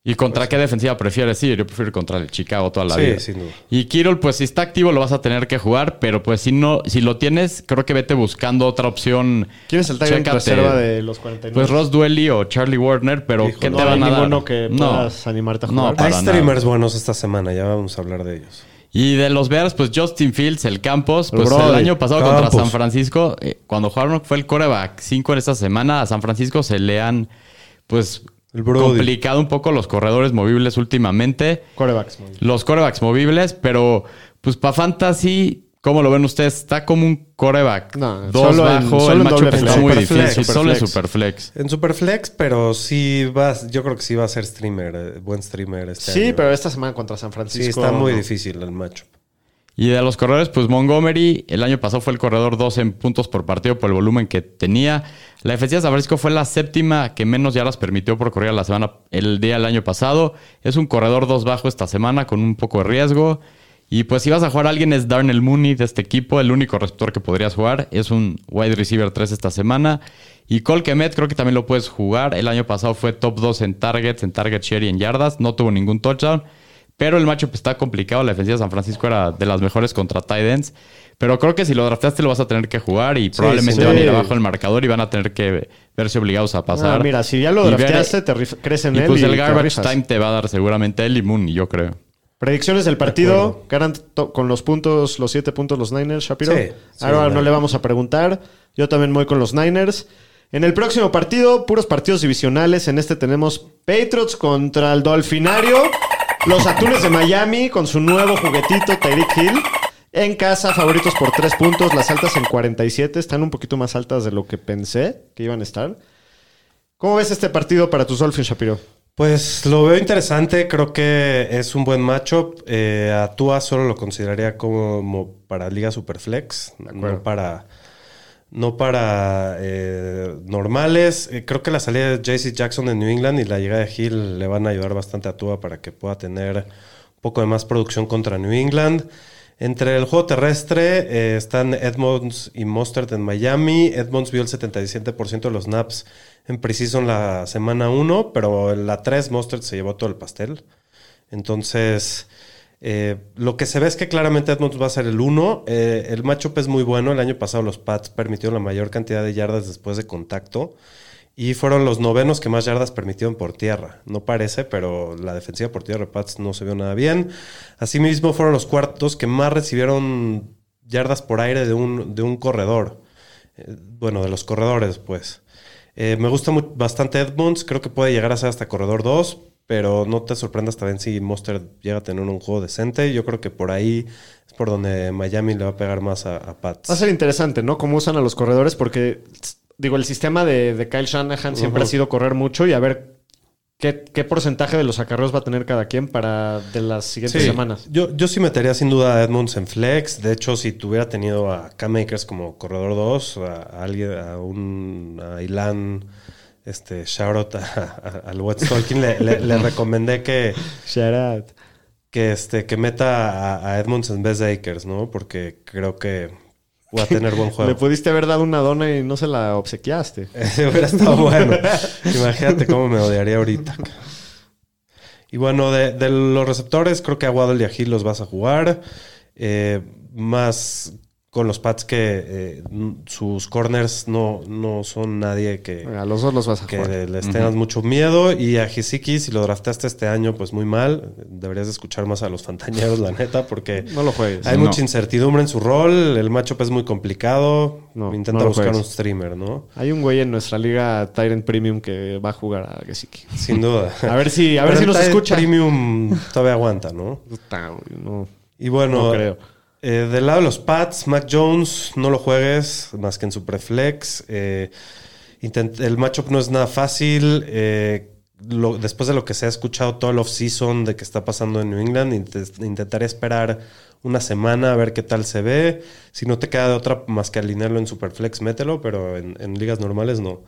¿Y contra qué defensiva prefieres ir? Yo prefiero ir contra el Chicago toda la sí, vida. sin duda. Y Kirol, pues si está activo lo vas a tener que jugar, pero pues si no, si lo tienes, creo que vete buscando otra opción. ¿Quién es el Chécate. reserva de los 49? Pues Ross Duelly o Charlie Warner, pero Hijo, ¿qué no te van a dar? ninguno que puedas animarte a No, jugar. para Hay nada. streamers buenos esta semana, ya vamos a hablar de ellos. Y de los Bears, pues Justin Fields, el Campos, pues el año pasado contra. San Francisco, eh, cuando jugaron fue el coreback 5 en esta semana, a San Francisco se le han, pues, El Brody. complicado un poco los corredores movibles últimamente. Corebacks. bien. los corebacks movibles, pero pues para fantasy, ¿cómo lo ven ustedes? Está como un coreback. No, dos solo en- bajo, solo el en doble está flex. muy difícil. Solo en superflex. En Superflex, pero sí va, yo creo que sí va a ser streamer, eh, buen streamer este Sí, año. pero esta semana contra San Sí, Francisco. está muy no. difícil el matchup. Y de los corredores, pues Montgomery, el año pasado fue el corredor 12 en puntos por partido por el volumen que tenía. La defensiva de San Francisco fue la séptima que menos yardas permitió por correr la semana, el día del año pasado. Es un corredor 2 bajo esta semana con un poco de riesgo. Y pues si vas a jugar a alguien es Darnell Mooney de este equipo, el único receptor que podrías jugar. Es un wide receiver 3 esta semana. Y Cole creo que también lo puedes jugar. El año pasado fue top 2 en targets, en target share y en yardas. No tuvo ningún touchdown. Pero el matchup está complicado. La defensiva de San Francisco era de las mejores contra tight ends. Pero creo que si lo draftaste lo vas a tener que jugar y probablemente sí. van a ir abajo el marcador y van a tener que verse obligados a pasar. Ah, mira, si ya lo Y ver- drafteaste, te crees en y él. pues y el garbage time te va a dar seguramente él y Moon, yo creo. Predicciones del partido. Ganan con los puntos, los siete puntos los Niners, Shapiro. Sí, sí, Ahora no le vamos a preguntar. Yo también voy con los Niners. En el próximo partido, puros partidos divisionales. En este tenemos Patriots contra el Dolfinario. Los Atunes de Miami con su nuevo juguetito Tyreek Hill. En casa, favoritos por 3 puntos. Las altas en 47. Están un poquito más altas de lo que pensé que iban a estar. ¿Cómo ves este partido para tus Dolphins, Shapiro? Pues lo veo interesante, creo que es un buen matchup. Eh, a Tua solo lo consideraría como para Liga Superflex, no para, no para eh, normales. Eh, creo que la salida de JC Jackson de New England y la llegada de Hill le van a ayudar bastante a Tua para que pueda tener un poco de más producción contra New England. Entre el juego terrestre eh, están Edmonds y Mustard en Miami. Edmonds vio el 77% de los naps en Precision la semana 1, pero en la 3 Mustard se llevó todo el pastel. Entonces, eh, lo que se ve es que claramente Edmonds va a ser el 1. Eh, el matchup es muy bueno. El año pasado los Pats permitieron la mayor cantidad de yardas después de contacto. Y fueron los novenos que más yardas permitieron por tierra. No parece, pero la defensiva por tierra de Pats no se vio nada bien. Asimismo, fueron los cuartos que más recibieron yardas por aire de un, de un corredor. Eh, bueno, de los corredores, pues. Me gusta bastante Edmonds. Creo que puede llegar a ser hasta corredor 2. Pero no te sorprendas también si Monster llega a tener un juego decente. Yo creo que por ahí es por donde Miami le va a pegar más a, a Pats. Va a ser interesante, ¿no? Cómo usan a los corredores, porque digo, el sistema de, Kyle Shanahan siempre ha sido correr mucho y a ver qué, porcentaje de los acarreos va a tener cada quien para de las siguientes semanas. Yo, yo sí metería sin duda a Edmonds en flex. De hecho, si tuviera tenido a Cam Makers como corredor 2, a, alguien, a un a Ilan, este, shout al Wet Stalking, le, le, recomendé que. Shout Que, este, que meta a, a Edmonds en vez de Akers, ¿no? Porque creo que o a tener buen juego. Le pudiste haber dado una dona y no se la obsequiaste. hubiera estado bueno. Imagínate cómo me odiaría ahorita. Y bueno, de, los receptores, creo que a Waddle y a los vas a jugar. Eh, más con los Pats que eh, sus corners no, no son nadie que, a los dos los vas a que les tengas mucho miedo. Y a Hisiki, si lo draftaste este año, pues muy mal. Deberías escuchar más a los fantañeros, la neta, porque no lo juegues. hay mucha incertidumbre en su rol. El matchup es muy complicado. No, Intenta buscar un streamer, ¿no? Hay un güey en nuestra liga Tyrant Premium que va a jugar a Gesicki. Sin duda. a ver si, a ver si nos escucha. Premium todavía aguanta, ¿no? no y bueno, creo. Eh, del lado de los Pats, Mac Jones, no lo juegues más que en su preflex. Eh, el matchup no es nada fácil. Eh, después de lo que se ha escuchado todo el off-season de que está pasando en New England, intentaría esperar una semana a ver qué tal se ve. Si no te queda de otra más que alinearlo en Superflex, mételo, pero en ligas normales no.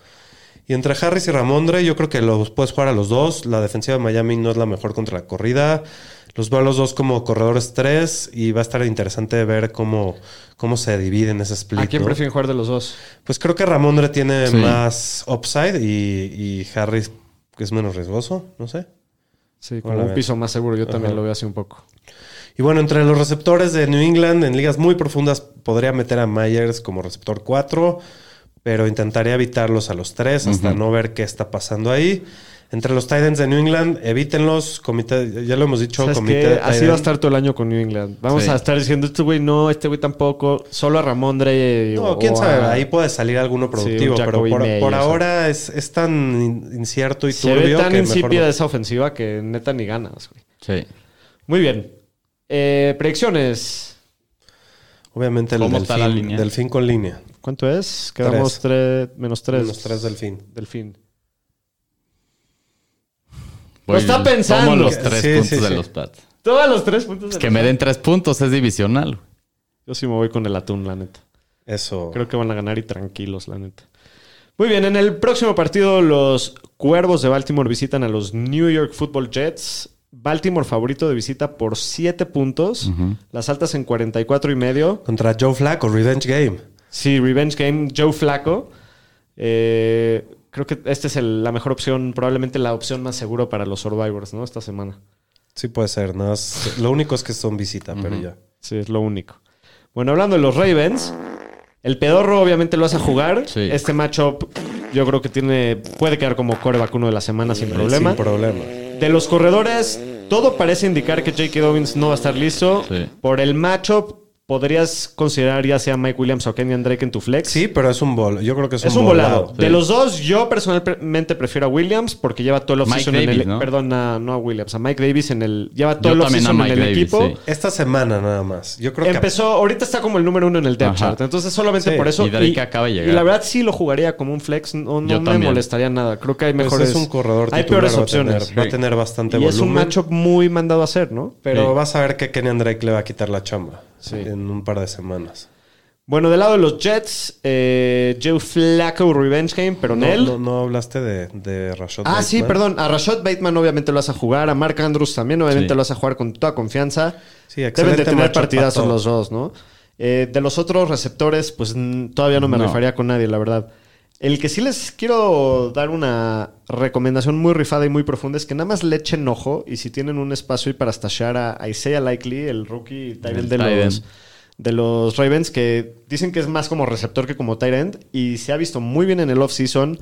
Y entre Harris y Ramondre, yo creo que los puedes jugar a los dos. La defensiva de Miami no es la mejor contra la corrida. Los veo a los dos como corredores tres y va a estar interesante ver cómo, cómo se dividen ese split. ¿A quién prefieren jugar de los dos? Pues creo que Ramondre tiene más upside y, y, Harris es menos riesgoso, no sé. Sí, como un piso más seguro. Yo también lo veo así un poco. Y bueno, entre los receptores de New England en ligas muy profundas podría meter a Myers como receptor 4, pero intentaría evitarlos a los tres hasta no ver qué está pasando ahí. Entre los Titans de New England, evítenlos. Comité, ya lo hemos dicho, comité Así va a estar todo el año con New England. Vamos a estar diciendo, este güey no, este güey tampoco. Solo a Ramondre. No, quién sabe. Ahí puede salir alguno productivo. pero por, ahora es, es, tan incierto y Se turbio. Ve tan insípida esa ofensiva que neta ni ganas, güey. Sí. Muy bien. Eh, predicciones. Obviamente el delfín, delfín con línea. ¿Cuánto es? Quedamos tres. menos tres. Menos tres delfín. Delfín. Lo está pensando. Tomo los tres puntos de los Pats. Todos los tres puntos de Que me den tres puntos, es divisional. Yo sí me voy con el atún, la neta. Eso. Creo que van a ganar y tranquilos, la neta. Muy bien, en el próximo partido los Cuervos de Baltimore visitan a los New York Football Jets. Baltimore favorito de visita por siete puntos. Las altas en 44 y medio. Contra Joe Flacco, Revenge Game. Sí, Revenge Game, Joe Flacco. Eh, creo que esta es la mejor opción, probablemente la opción más segura para los Survivors, ¿no? Esta semana. Sí, puede ser. ¿no? lo único es que son visita, pero ya. Sí, es lo único. Bueno, hablando de los Ravens, el pedorro obviamente lo vas a jugar. Este matchup yo creo que tiene puede quedar como coreback uno de la semana sin problema. Sin problema. De los corredores, todo parece indicar que J.K. Dobbins no va a estar listo. Por el matchup, podrías considerar ya sea Mike Williams o Kenyan Drake en tu flex. Sí, pero es un bol. Yo creo que es, Es un, un volado. volado. De los dos, yo personalmente prefiero a Williams porque lleva todo el offseason en el... ¿no? Perdón, a- no a Williams, a Mike Davis en el... Lleva todo Yo el offseason en el Davis, equipo. sí. Esta semana nada más. Yo creo que Empezó, ahorita está como el número uno en el depth Ajá. chart. Entonces, solamente Sí, por eso. y Drake acaba de llegar. Y la verdad, sí lo jugaría como un flex. No, no me también. molestaría nada. Creo que hay pues, mejores. es un corredor Hay peores va a tener- opciones. Va a tener bastante Y es un volumen. matchup muy mandado a hacer, ¿no? Pero Sí. vas a ver que Kenyan Drake le va a quitar la chamba Sí. en un par de semanas. Bueno, del lado de los Jets, eh, Joe Flacco Revenge Game, pero No, Nel. no, no hablaste de, de Rashad Ah, sí, perdón. A Rashad Bateman obviamente lo vas a jugar. A Mark Andrews también obviamente Sí. lo vas a jugar con toda confianza. Sí, Deben de tener partidazos los dos, ¿no? Eh, de los otros receptores, pues todavía no me No. rifaría con nadie, la verdad. El que sí les quiero dar una recomendación muy rifada y muy profunda es que nada más le echen ojo y si tienen un espacio ahí para stashar a Isaiah Likely, el rookie tight de los, de los Ravens, que dicen que es más como receptor que como tight end y se ha visto muy bien en el off-season.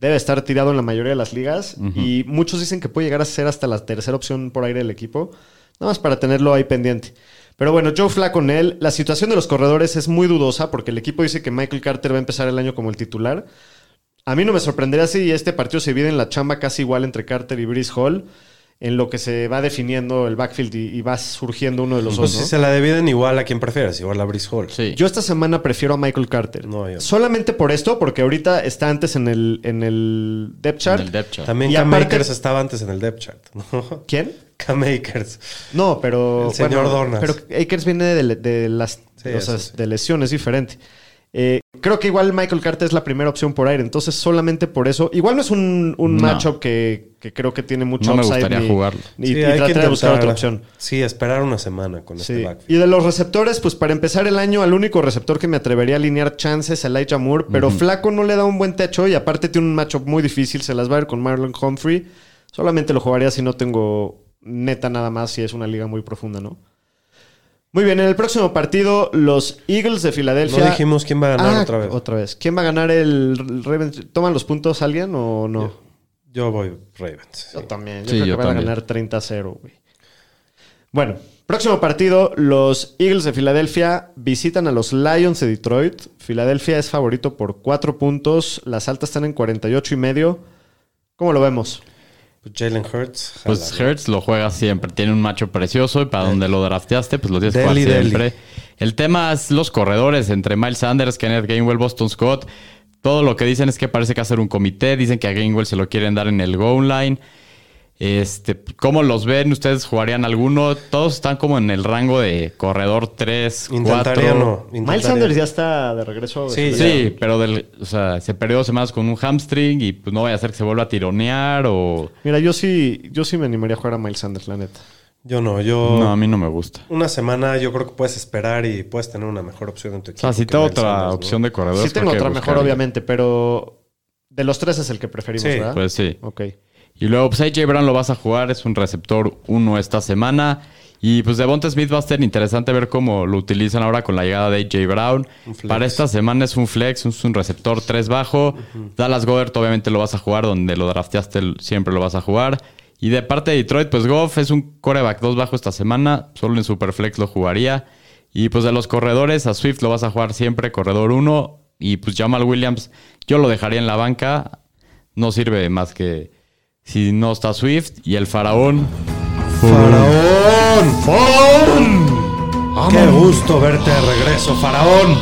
Debe estar tirado en la mayoría de las ligas y muchos dicen que puede llegar a ser hasta la tercera opción por aire del equipo. Nada más para tenerlo ahí pendiente. Pero bueno, Joe Flacco con él. La situación de los corredores es muy dudosa porque el equipo dice que Michael Carter va a empezar el año como el titular. A mí no me sorprendería si este partido se divide en la chamba casi igual entre Carter y Brice Hall, en lo que se va definiendo el backfield y, y va surgiendo uno de los Pues dos. si ¿no? se la dividen igual a quien prefieres, igual a Brice Hall. Sí. Yo esta semana prefiero a Michael Carter. No, yo. Solamente por esto, porque ahorita está antes en el, en el depth en chart. el depth chart. También Cam aparte- Akers estaba antes en el depth chart. ¿no? ¿Quién? Cam Akers. No, pero. El señor Dornas. Pero Akers viene de, de las Sí, o sea, sí. de lesiones, diferente. Eh, creo que igual Michael Carter es la primera opción por aire, entonces solamente por eso. Igual no es un, un No. matchup que, que creo que tiene mucho No me upside gustaría ni- jugarlo. Sí, y, hay que tratar de buscar otra opción. Sí, esperar una semana con Sí. este backfield. Y de los receptores, pues para empezar el año, al único receptor que me atrevería a alinear chances, Elijah Moore, pero Flaco no le da un buen techo y aparte tiene un matchup muy difícil, se las va a ver con Marlon Humphrey. Solamente lo jugaría si no tengo neta nada más, si es una liga muy profunda, ¿no? Muy bien, en el próximo partido, los Eagles de Filadelfia. No dijimos quién va a ganar Ah, otra vez. Otra vez. ¿Quién va a ganar el Ravens? ¿Toman los puntos alguien o no? Yo voy Ravens. sí. Yo también. Yo Sí, creo yo que van a ganar 30-0, güey. Bueno, próximo partido. Los Eagles de Filadelfia visitan a los Lions de Detroit. Filadelfia es favorito por 4 puntos. Las altas están en 48 y medio. ¿Cómo lo vemos? Pues Jalen Hurts. Pues. Hertz lo juega siempre. Tiene un macho precioso y para donde lo drafteaste, pues lo tienes que jugar deli. siempre. El tema es los corredores entre Miles Sanders, Kenneth Gainwell, Boston Scott. Todo lo que dicen es que parece que ser un comité. Dicen que a Gainwell se lo quieren dar en el goal line. Este, ¿Cómo los ven? ¿Ustedes jugarían alguno? Todos están como en el rango de corredor 3, 4. Intentaría no. Miles intentaría. Sanders ya está de regreso. Sí, Sí, pero del, o sea, se perdió dos semanas con un hamstring y pues no vaya a ser que se vuelva a tironear o... Mira, yo sí, yo sí me animaría a jugar a Miles Sanders, la neta. Yo no, yo. No, a mí no me gusta. Una semana yo creo que puedes esperar y puedes tener una mejor opción en tu O equipo. sea, si tengo Miles otra Sanders, ¿no? opción de corredor... Sí tengo otra mejor, obviamente, pero de los tres es el que preferimos, Sí, ¿verdad? Pues sí. Ok. Y luego, pues AJ Brown lo vas a jugar, es un receptor uno esta semana. Y pues Devonta Smith va a ser interesante ver cómo lo utilizan ahora con la llegada de AJ Brown. Para esta semana es un flex, es un receptor 3 bajo. Dallas Goddard obviamente lo vas a jugar, donde lo drafteaste siempre lo vas a jugar. Y de parte de Detroit, pues Goff es un coreback 2 bajo esta semana, solo en Superflex lo jugaría. Y pues de los corredores, a Swift lo vas a jugar siempre, corredor 1. Y pues Jamal Williams, yo lo dejaría en la banca. No sirve más que si no está Swift. Y el faraón, ¡Faraón! ¡Qué gusto verte de regreso, Faraón!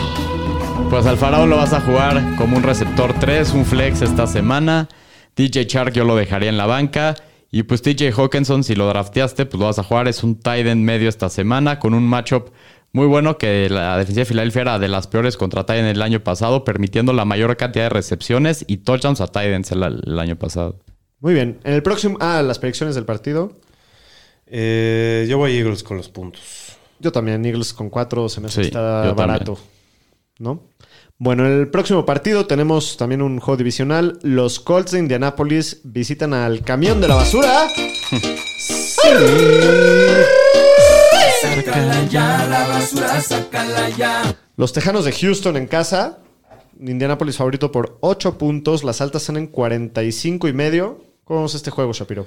Pues al Faraón lo vas a jugar como un receptor 3, un flex esta semana. DJ Shark yo lo dejaría en la banca. Y pues TJ Hawkinson, si lo drafteaste, pues lo vas a jugar. Es un tight end medio esta semana con un matchup muy bueno que la defensa de Filadelfia era de las peores contra tight end el año pasado, permitiendo la mayor cantidad de recepciones y touchdowns a tight ends el, el año pasado. Muy bien. En el próximo. Ah, las predicciones del partido. Eh, yo voy Eagles con los puntos. Yo también, Eagles con 4 se me hace Sí, está también. barato. ¿No? Bueno, en el próximo partido tenemos también un juego divisional. Los Colts de Indianapolis visitan al camión de la basura. Sácala ya, la basura, sácala ya. Los Tejanos de Houston en casa. Indianapolis favorito por 8 puntos. Las altas están en 45 y medio. ¿Cómo vamos este juego, Shapiro?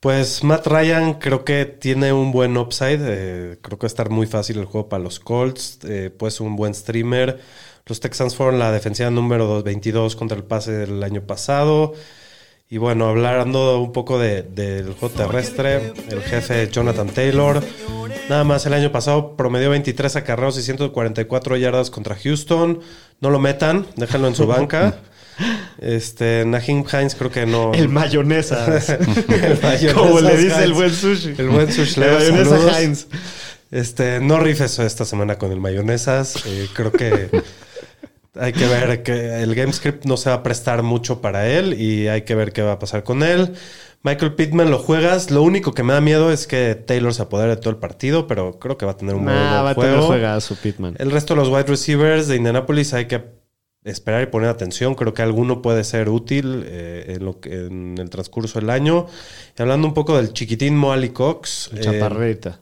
Pues Matt Ryan creo que tiene un buen upside. eh, creo que va a estar muy fácil el juego para los Colts. Eh, puede ser un buen streamer. Los Texans fueron la defensiva número 2, 22 contra el pase del año pasado. Y bueno, hablando un poco de- del juego terrestre, el jefe Jonathan Taylor. Nada más el año pasado promedió 23 acarreos y 144 yardas contra Houston. No lo metan, déjenlo en su banca. Este, Nahim Hines creo que no. El mayonesa. El mayonesa Como le dice el Hines. buen sushi. El buen sushi. El mayonesa saludos. Heinz. Este, no rifes esta semana con el mayonesas. Eh, creo que hay que ver que el game script no se va a prestar mucho para él y hay que ver qué va a pasar con él. Michael Pittman lo juegas. Lo único que me da miedo es que Taylor se apodere de todo el partido, pero creo que va a tener un Nah, buen va a tener juego. juegazo, Pitman. El resto de los wide receivers de Indianapolis hay que esperar y poner atención. Creo que alguno puede ser útil eh, en, lo que- en el transcurso del año. Y hablando un poco del chiquitín Moali Cox. El eh, chaparrita.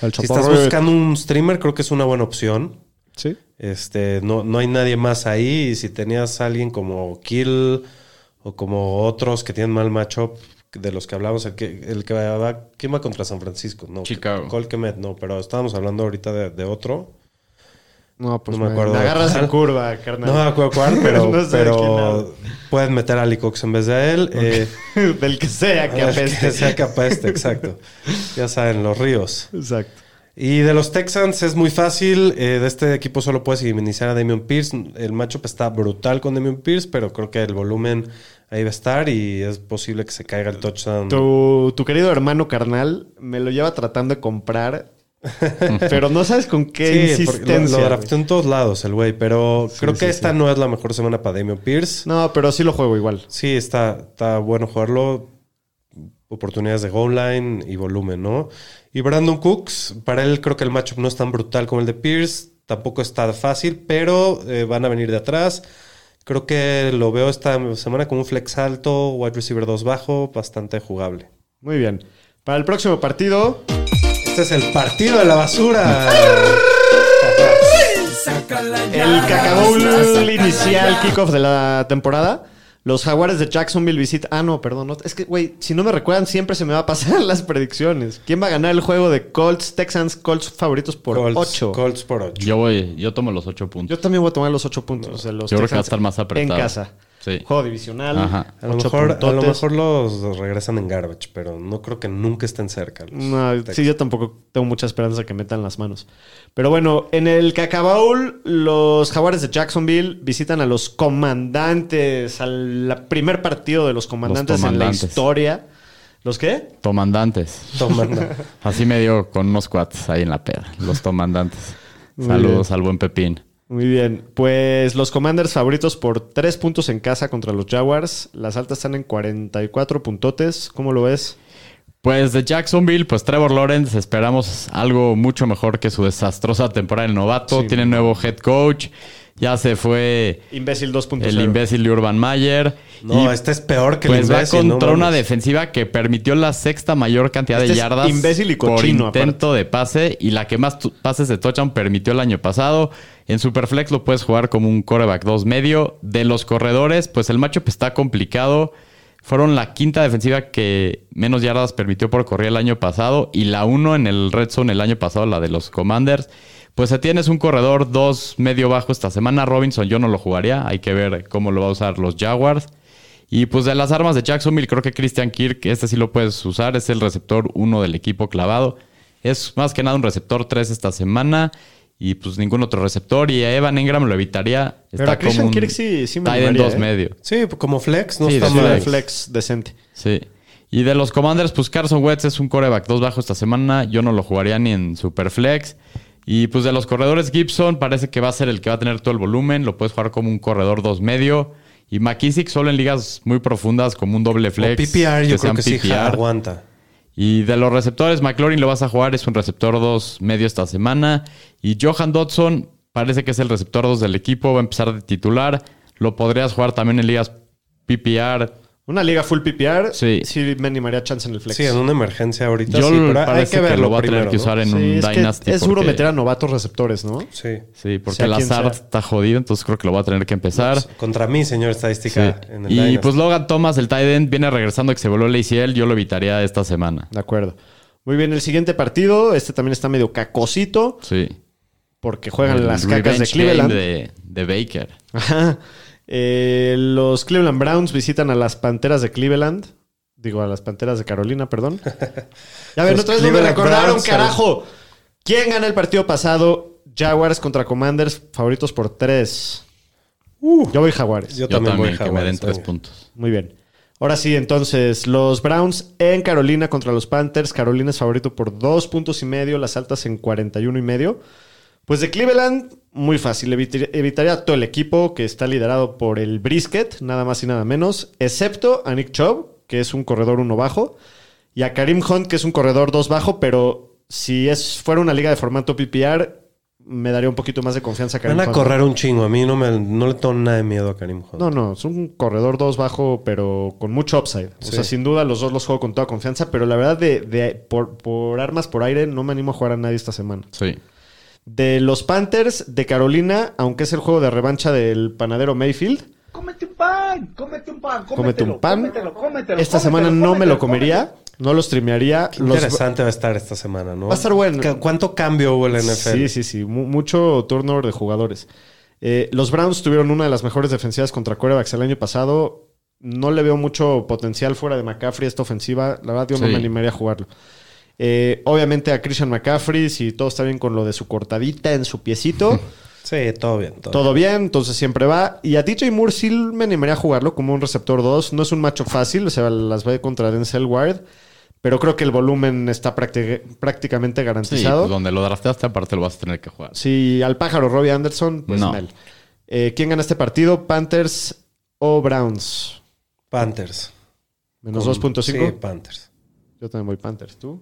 El si estás buscando un streamer, creo que es una buena opción. Sí. Este, no, no hay nadie más ahí. Y si tenías a alguien como Kill o como otros que tienen mal matchup de los que hablamos, el que, el que va, ¿quién va contra San Francisco? No, Chicago. Colquemet, no, pero estábamos hablando ahorita de, de otro. No, pues No me acuerdo me agarras en curva, carnal. No me acuerdo cuál, pero, No sé pero pueden meter a Ali Cox en vez de él. Eh, Del que sea que apeste. que sea que apeste, exacto. Ya saben, los ríos. Exacto. Y de los Texans es muy fácil. eh, de este equipo solo puedes iniciar a Damian Pierce. El matchup está brutal con Damian Pierce, pero creo que el volumen ahí va a estar y es posible que se caiga el touchdown. Tu, tu querido hermano carnal me lo lleva tratando de comprar, pero no sabes con qué Sí, lo, lo güey. drafteó en todos lados el güey, pero creo que esta no es la mejor semana para Damian Pierce. No, pero sí lo juego igual. Sí, está, está bueno jugarlo. Oportunidades de goal line y volumen, ¿no? Y Brandon Cooks, para él creo que el matchup no es tan brutal como el de Pierce. Tampoco está fácil, pero eh, van a venir de atrás. Creo que lo veo esta semana como un flex alto, wide receiver 2 bajo, bastante jugable. Muy bien. Para el próximo partido, Este es el partido de la basura. El cacabowl inicial, kickoff de la temporada. Los jaguares de Jacksonville visitan. Ah, no, perdón. no, es que, güey, si no me recuerdan, siempre se me va a pasar las predicciones. ¿Quién va a ganar el juego de Colts, Texans, Colts favoritos por Colts, 8? Colts por 8. Yo voy, yo tomo los ocho Yo puntos. también voy a tomar los 8 puntos. los Yo creo que va a estar más apretado. En casa. Sí. Juego divisional. Ajá. A lo, mejor, a lo mejor los regresan en garbage, pero no creo que nunca estén cerca. No, sí, yo tampoco tengo mucha esperanza que metan las manos. Pero bueno, en el Cacabaul, los jaguares de Jacksonville visitan a los comandantes, al primer partido de los comandantes, en la historia. ¿Los qué? Tomandantes. Así me dio con unos cuates ahí en la peda. Los tomandantes. Saludos al buen Pepín. Muy bien. Pues los commanders favoritos por tres puntos en casa contra los Jaguars. Las altas están en 44 puntotes. ¿Cómo lo ves? Pues de Jacksonville, pues Trevor Lawrence, esperamos algo mucho mejor que su desastrosa temporada del novato. Sí, Tiene nuevo head coach. Ya se fue Imbécil 2.0. el imbécil de Urban Mayer. No, Y, este es peor que el Pues va imbécil, no contra una defensiva que permitió la sexta mayor cantidad Este de es yardas imbécil y por cochino, intento de pase y la que más pases de touchdown permitió el año pasado. En Superflex lo puedes jugar como un coreback 2 medio. De los corredores, pues el matchup está complicado. Fueron la quinta defensiva que menos yardas permitió por correr el año pasado y la uno en el red zone el año pasado, la de los Commanders. Pues si tienes un corredor 2 medio bajo esta semana, Robinson yo no lo jugaría. Hay que ver cómo lo va a usar los Jaguars. Y pues de las armas de Jacksonville, creo que Christian Kirk, este sí lo puedes usar, es el receptor 1 del equipo clavado. Es más que nada un receptor 3 esta semana y pues ningún otro receptor. Y a Evan Engram lo evitaría. Pero a Christian Kirk sí- sí me animaría, 2 ¿eh? medio. Sí, como flex, no Sí, está Sí, mal. flex decente. Sí. Y de los Commanders, pues Carson Wentz es un coreback 2 bajo esta semana. Yo no lo jugaría ni en Superflex. Y pues de los corredores, Gibson parece que va a ser el que va a tener todo el volumen. Lo puedes jugar como un corredor 2 medio. Y McKissick solo en ligas muy profundas, como un doble O flex. PPR, yo creo sean que sí PPR. aguanta. Y de los receptores, McLaurin lo vas a jugar, es un receptor 2 medio esta semana. Y Johan Dodson parece que es el receptor 2 del equipo, va a empezar de titular. Lo podrías jugar también en ligas PPR Una liga full PPR, Sí. sí me animaría chance en el flex. Sí, en una emergencia ahorita Yo sí, pero hay parece que lo va a tener primero, que ¿no? usar en Sí, un es, que Dynasty. es duro porque- meter a novatos receptores, ¿no? Sí. Sí, porque Lazard sea. está jodido, entonces creo que lo va a tener que empezar. Pues, Contra mí, señor estadística. Sí. En el Y Dynasty. pues Logan Thomas, el tight end, viene regresando que se voló el ACL. Yo lo evitaría esta semana. De acuerdo. Muy bien, el siguiente partido, este también está medio cacosito, Sí. porque juegan El las cacas de Cleveland. game De, de Baker. Ajá. Eh, los Cleveland Browns visitan a las Panteras de Cleveland. Digo, a las Panteras de Carolina, perdón. Ya ven, otra vez no me recordaron, Browns, carajo. ¿Quién gana el partido pasado? Jaguars contra Commanders, favoritos por tres. Yo voy Jaguares. Yo, Yo también, voy también, que me den Jaguares, tres puntos. Muy bien. Ahora sí, entonces, los Browns en Carolina contra los Panthers. Carolina es favorito por dos puntos y medio, las altas en 41 y medio. Pues de Cleveland, muy fácil. Evitar- evitaría a todo el equipo que está liderado por el Brisket, nada más y nada menos, excepto a Nick Chubb, que es un corredor uno bajo, y a Karim Hunt, que es un corredor dos bajo, pero si es, fuera una liga de formato PPR, me daría un poquito más de confianza a Karim Van a Hunt. correr un chingo. A mí no, me, no le tengo nada de miedo a Karim Hunt. No, no, es un corredor 2 bajo, pero con mucho upside. O Sí. sea, sin duda los dos los juego con toda confianza, pero la verdad, de, de- por, por armas por aire, no me animo a jugar a nadie esta semana. Sí. De los Panthers de Carolina, aunque es el juego de revancha del panadero Mayfield, Cómete un pan, cómete un pan, cómete cómetelo, un pan. cómetelo, cómetelo, Esta cómetelo, semana no me lo comería, no lo streamearía. Qué Los- interesante va a estar esta semana, ¿no? Va a estar bueno. ¿Cu- ¿Cuánto cambio hubo en la NFL? Sí, sí, sí. Mu- mucho turnover de jugadores. Eh, los Browns tuvieron una de las mejores defensivas contra quarterbacks el año pasado. No le veo mucho potencial fuera de McCaffrey esta ofensiva. La verdad, yo no me animaría a jugarlo. Eh, obviamente a Christian McCaffrey, si todo está bien con lo de su cortadita en su piecito, Sí, todo bien. Todo, todo bien, entonces siempre va. Y a DJ Moore sí me animaría a jugarlo como un receptor 2. No es un macho fácil, o sea, las va contra Denzel Ward, pero creo que el volumen está prácti- prácticamente Sí, garantizado. pues donde lo drafteaste, aparte lo vas a tener que jugar. Si al pájaro Robbie Anderson, pues No. Eh, ¿Quién gana este partido? ¿Panthers o Browns? Panthers. Menos Con- 2.5. Sí, Panthers. Yo también voy Panthers. ¿Tú?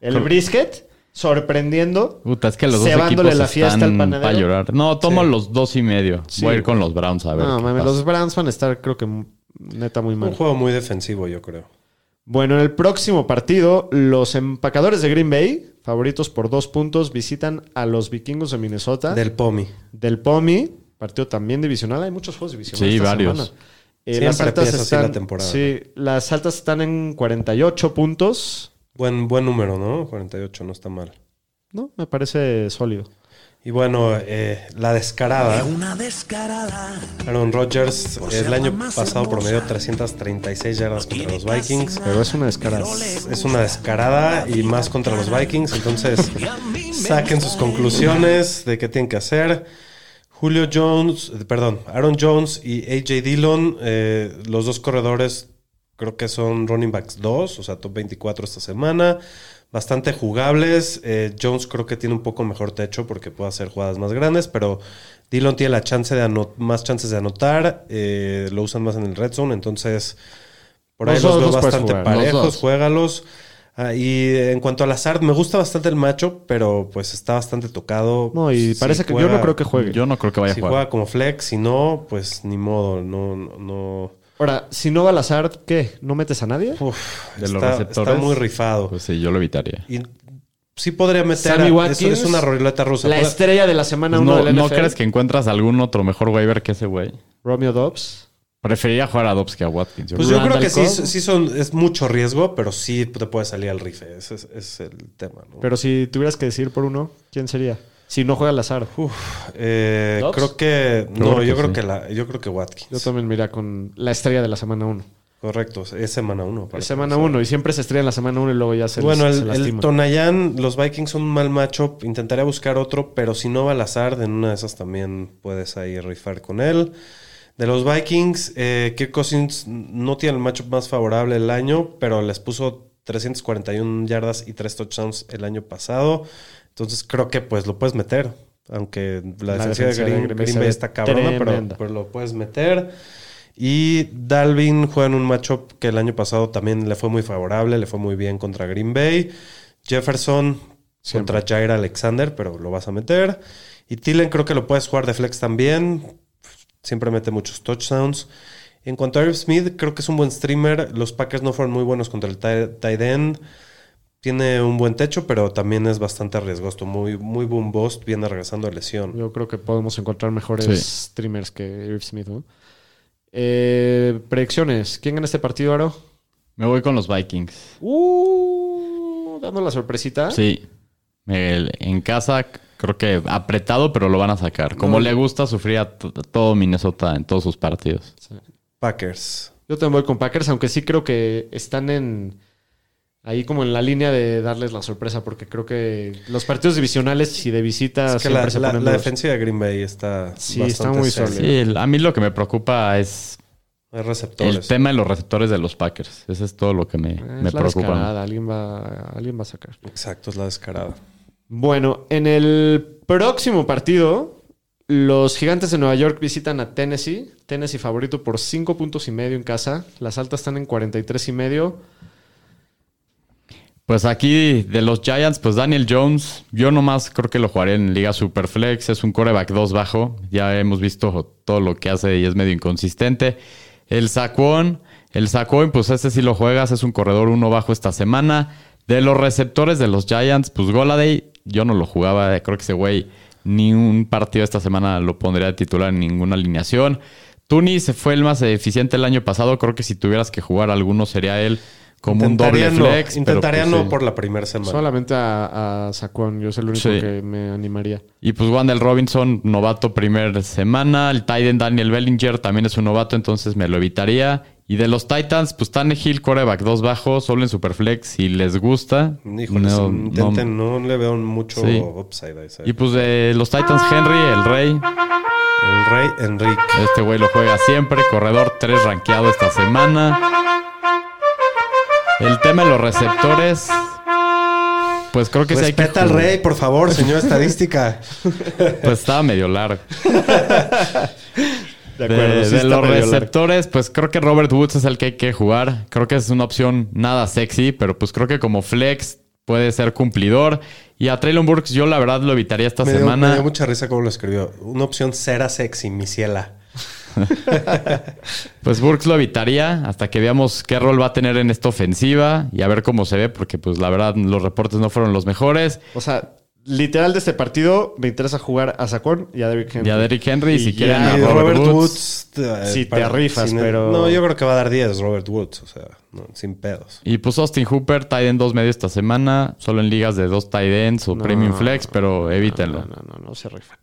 El brisket, sorprendiendo. Puta, es que los dos equipos la fiesta están al panadero. para llorar. No, tomo Sí. los dos y medio. Sí, Voy a ir con los Browns a ver. No, qué mames, pasa. los Browns van a estar, creo que neta muy Un mal. juego muy defensivo, yo creo. Bueno, en el próximo partido, los empacadores de Green Bay, favoritos por dos puntos, visitan a los vikingos de Minnesota. Del POMI. Del POMI, partido también divisional. Hay muchos juegos divisionales. Sí, esta varios. semana. Eh, las altas están, la temporada. Sí, las altas están en 48 puntos. Buen, buen número, ¿no? 48, no está mal. No, me parece sólido. Y bueno, eh, la descarada. Una descarada. Aaron Rodgers el año pasado hermosa. promedió 336 yardas contra los Vikings. Pero es una descarada. Es una descarada y más contra los Vikings. Entonces, saquen sus conclusiones de qué tienen que hacer. Julio Jones, eh, perdón, Aaron Jones y AJ Dillon, eh, los dos corredores creo que son running backs 2, o sea, top 24 esta semana. Bastante jugables. Eh, Jones creo que tiene un poco mejor techo porque puede hacer jugadas más grandes, pero Dillon tiene la chance de más chances de anotar. eh, lo usan más en el red zone, entonces por ahí Los veo los bastante jugar, parejos. Juégalos. Ah, y en cuanto al azar, me gusta bastante el macho, pero pues está bastante tocado. No, y Si parece que yo no creo que juegue. Yo no creo que vaya Si a jugar. juega como flex, si no, pues ni modo, no, no, no. Ahora, si no va al azar, ¿qué? ¿No metes a nadie? Uf, De los está, receptores. está muy rifado. Pues sí, yo lo evitaría. Y sí podría meter Sammy a- Watkins, es, es una ruleta rusa. La estrella de la semana 1 No, del ¿No crees que encuentras algún otro mejor waiver que ese güey? Romeo Dobbs. Preferiría jugar a Dobbs que a Watkins. yo Pues creo. yo creo que sí, sí son, es mucho riesgo, pero sí te puede salir al rife. Ese es, ese es el tema. ¿no? Pero si tuvieras que decir por uno, ¿quién sería? Si no juega al azar. Uf, eh, creo que. Creo No, que yo creo sí. que la, yo creo que Watkins. Yo también mira con la estrella de la semana 1. Correcto, es semana uno. para semana comenzar. 1 y siempre se estrella en la semana 1 y luego ya se, Bueno, se el, el lastima. Tonayan, los Vikings son un mal matchup. Intentaría buscar otro, pero si no va al azar, en una de esas también puedes ahí rifar con él. De los Vikings, eh, Kirk Cousins no tiene el matchup más favorable del año, pero les puso 341 yardas y 3 touchdowns el año pasado. Entonces creo que pues lo puedes meter. Aunque la, La defensiva de defensa de Green, Green Bay Green está cabrona, pero, pero lo puedes meter. Y Dalvin juega en un matchup que el año pasado también le fue muy favorable, le fue muy bien contra Green Bay. Jefferson Siempre. contra Jair Alexander, pero lo vas a meter. Y Tillen creo que lo puedes jugar de flex también. Siempre mete muchos touchdowns. En cuanto a Irv Smith, creo que es un buen streamer. Los Packers no fueron muy buenos contra el tight end. Tiene un buen techo, pero también es bastante arriesgoso. Muy, muy boom bust. Viene regresando de lesión. Yo creo que podemos encontrar mejores Sí. streamers que Irv Smith, ¿no? Eh, predicciones. ¿Quién gana este partido, Aro? Me voy con los Vikings. Uh, dando la sorpresita. Sí. El- en casa creo que apretado, pero lo van a sacar. Como No. le gusta sufrir a todo Minnesota en todos sus partidos. Packers. Yo también voy con Packers, aunque sí creo que están en ahí como en la línea de darles la sorpresa, porque creo que los partidos divisionales y de visita Es que la, siempre se la- ponen la duros. defensiva de Green Bay está Sí, está muy sólida. Sí, el- a mí lo que me preocupa es Hay el receptores. tema de los receptores de los Packers. Eso es todo lo que me, Eh, me es la preocupa. descarada, alguien va, alguien va a sacar. Exacto, es la descarada. Bueno, en el próximo partido, los gigantes de Nueva York visitan a Tennessee. Tennessee favorito por 5 puntos y medio en casa. Las altas están en 43 y medio. Pues aquí de los Giants, pues Daniel Jones, yo nomás creo que lo jugaré en Liga Superflex, es un coreback 2 bajo, ya hemos visto todo lo que hace y es medio inconsistente. El Saquon, el Saquon, pues ese sí lo juegas, es un corredor 1 bajo esta semana. De los receptores de los Giants, pues Goladay, yo no lo jugaba, creo que ese güey ni un partido esta semana lo pondría de titular en ninguna alineación. Tuni se fue el más eficiente el año pasado, creo que si tuvieras que jugar alguno sería él como un doble Intentaría no, flex. Intentaría pues, no sí. por la primera semana. Solamente a, a Saquon, yo soy el único Sí. que me animaría. Y pues Wandel Robinson, novato primer semana. El Titan Daniel Bellinger también es un novato, entonces me lo evitaría. Y de los Titans, pues Tannehill, coreback, dos bajos, solo en Superflex, si les gusta. Híjole, No, intenten, no- no, le veo mucho Sí. upside a ese. Y pues de los Titans, Henry, el rey. El rey Enrique. Este güey lo juega siempre. Corredor 3 rankeado esta semana. El tema de los receptores. Pues creo que sí hay que Respeta al rey, por favor, señor estadística. Pues estaba medio largo. De De, acuerdo, sí de los largo. receptores, pues creo que Robert Woods es el que hay que jugar. Creo que es una opción nada sexy, pero pues creo que como flex puede ser cumplidor. Y a Traylon Burks yo la verdad lo evitaría esta me, dio, semana. me dio mucha risa cómo lo escribió. Una opción cera sexy, mi ciela. Pues Burks lo evitaría hasta que veamos qué rol va a tener en esta ofensiva y a ver cómo se ve, porque pues la verdad los reportes no fueron los mejores. O sea, literal de este partido me interesa jugar a Saquon y a Derrick Henry. Y a Derrick Henry, si ya. quieren a Y Robert, Woods. eh, Sí, te rifas, sin- pero- No, yo creo que va a dar 10 Robert Woods, o sea, no, sin pedos. Y pues Austin Hooper, tight end 2 medio esta semana, solo en ligas de dos tight ends o No. premium flex, pero evítenlo. No, no, no, no se rifan.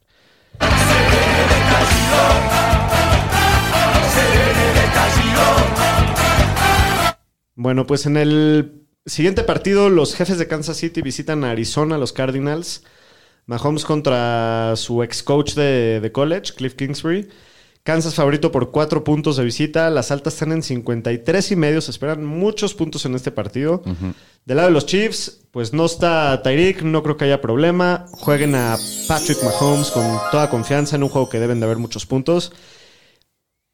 Bueno, pues en el siguiente partido, los jefes de Kansas City visitan a Arizona, los Cardinals. Mahomes contra su ex coach de, de college, Cliff Kingsbury. Kansas favorito por cuatro puntos de visita. Las altas están en 53 y medio. Se esperan muchos puntos en este partido. Del lado de los Chiefs, pues no está Tyreek. No creo que haya problema. Jueguen a Patrick Mahomes con toda confianza en un juego que deben de haber muchos puntos.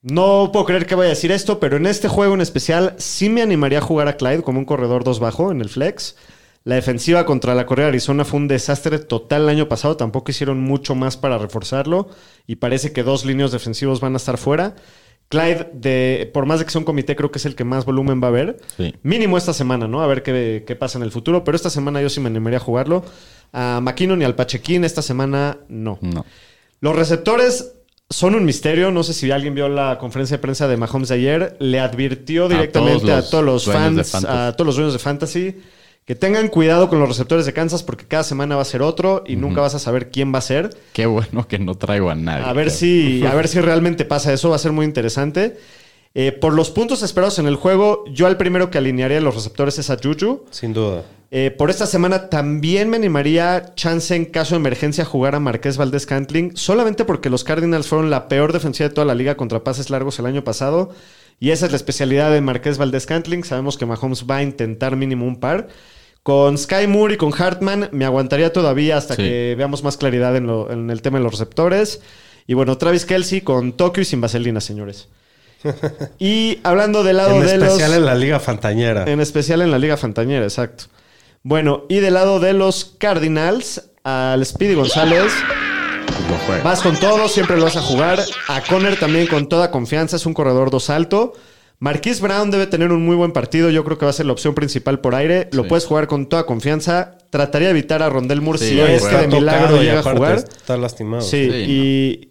No puedo creer que vaya a decir esto, pero en este juego en especial sí me animaría a jugar a Clyde como un corredor 2 bajo en el flex. La defensiva contra la Correa de Arizona fue un desastre total el año pasado. Tampoco hicieron mucho más para reforzarlo. Y parece que dos líneas defensivos van a estar fuera. Clyde, de, por más de que sea un comité, creo que es el que más volumen va a haber. Sí. Mínimo esta semana, ¿no? A ver qué, qué pasa en el futuro. Pero esta semana yo sí me animaría a jugarlo. A McKinnon y al Pachequín esta semana no. No. Los receptores son un misterio. No sé si alguien vio la conferencia de prensa de Mahomes de ayer. Le advirtió directamente a todos los fans, a todos los dueños de fantasy, que tengan cuidado con los receptores de Kansas porque cada semana va a ser otro y nunca vas a saber quién va a ser. Qué bueno que no traigo a nadie. A ver si, a ver si realmente pasa eso. Va a ser muy interesante. Eh, por los puntos esperados en el juego, yo al primero que alinearía los receptores es a Juju. Sin duda. Eh, por esta semana también me animaría, chance en caso de emergencia, a jugar a Marqués Valdés Cantling, solamente porque los Cardinals fueron la peor defensiva de toda la liga contra pases largos el año pasado. Y esa es la especialidad de Marqués Valdés Cantling. Sabemos que Mahomes va a intentar mínimo un par. Con Sky Moore y con Hartman me aguantaría todavía hasta Sí. que veamos más claridad en, lo- en el tema de los receptores. Y bueno, Travis Kelsey con Tokio y sin vaselina, señores. y hablando del lado En de especial los... en la Liga Fantañera. En especial en la Liga Fantañera, exacto. Bueno, y del lado de los Cardinals, al Speedy González. Vas con todo, siempre lo vas a jugar. A Conner también con toda confianza, es un corredor dos alto. Marquise Brown debe tener un muy buen partido. Yo creo que va a ser la opción principal por aire. Lo puedes jugar con toda confianza. Trataría de evitar a Rondell Moore Sí, si es que de milagro llega a jugar. Está lastimado. Sí, Sí, y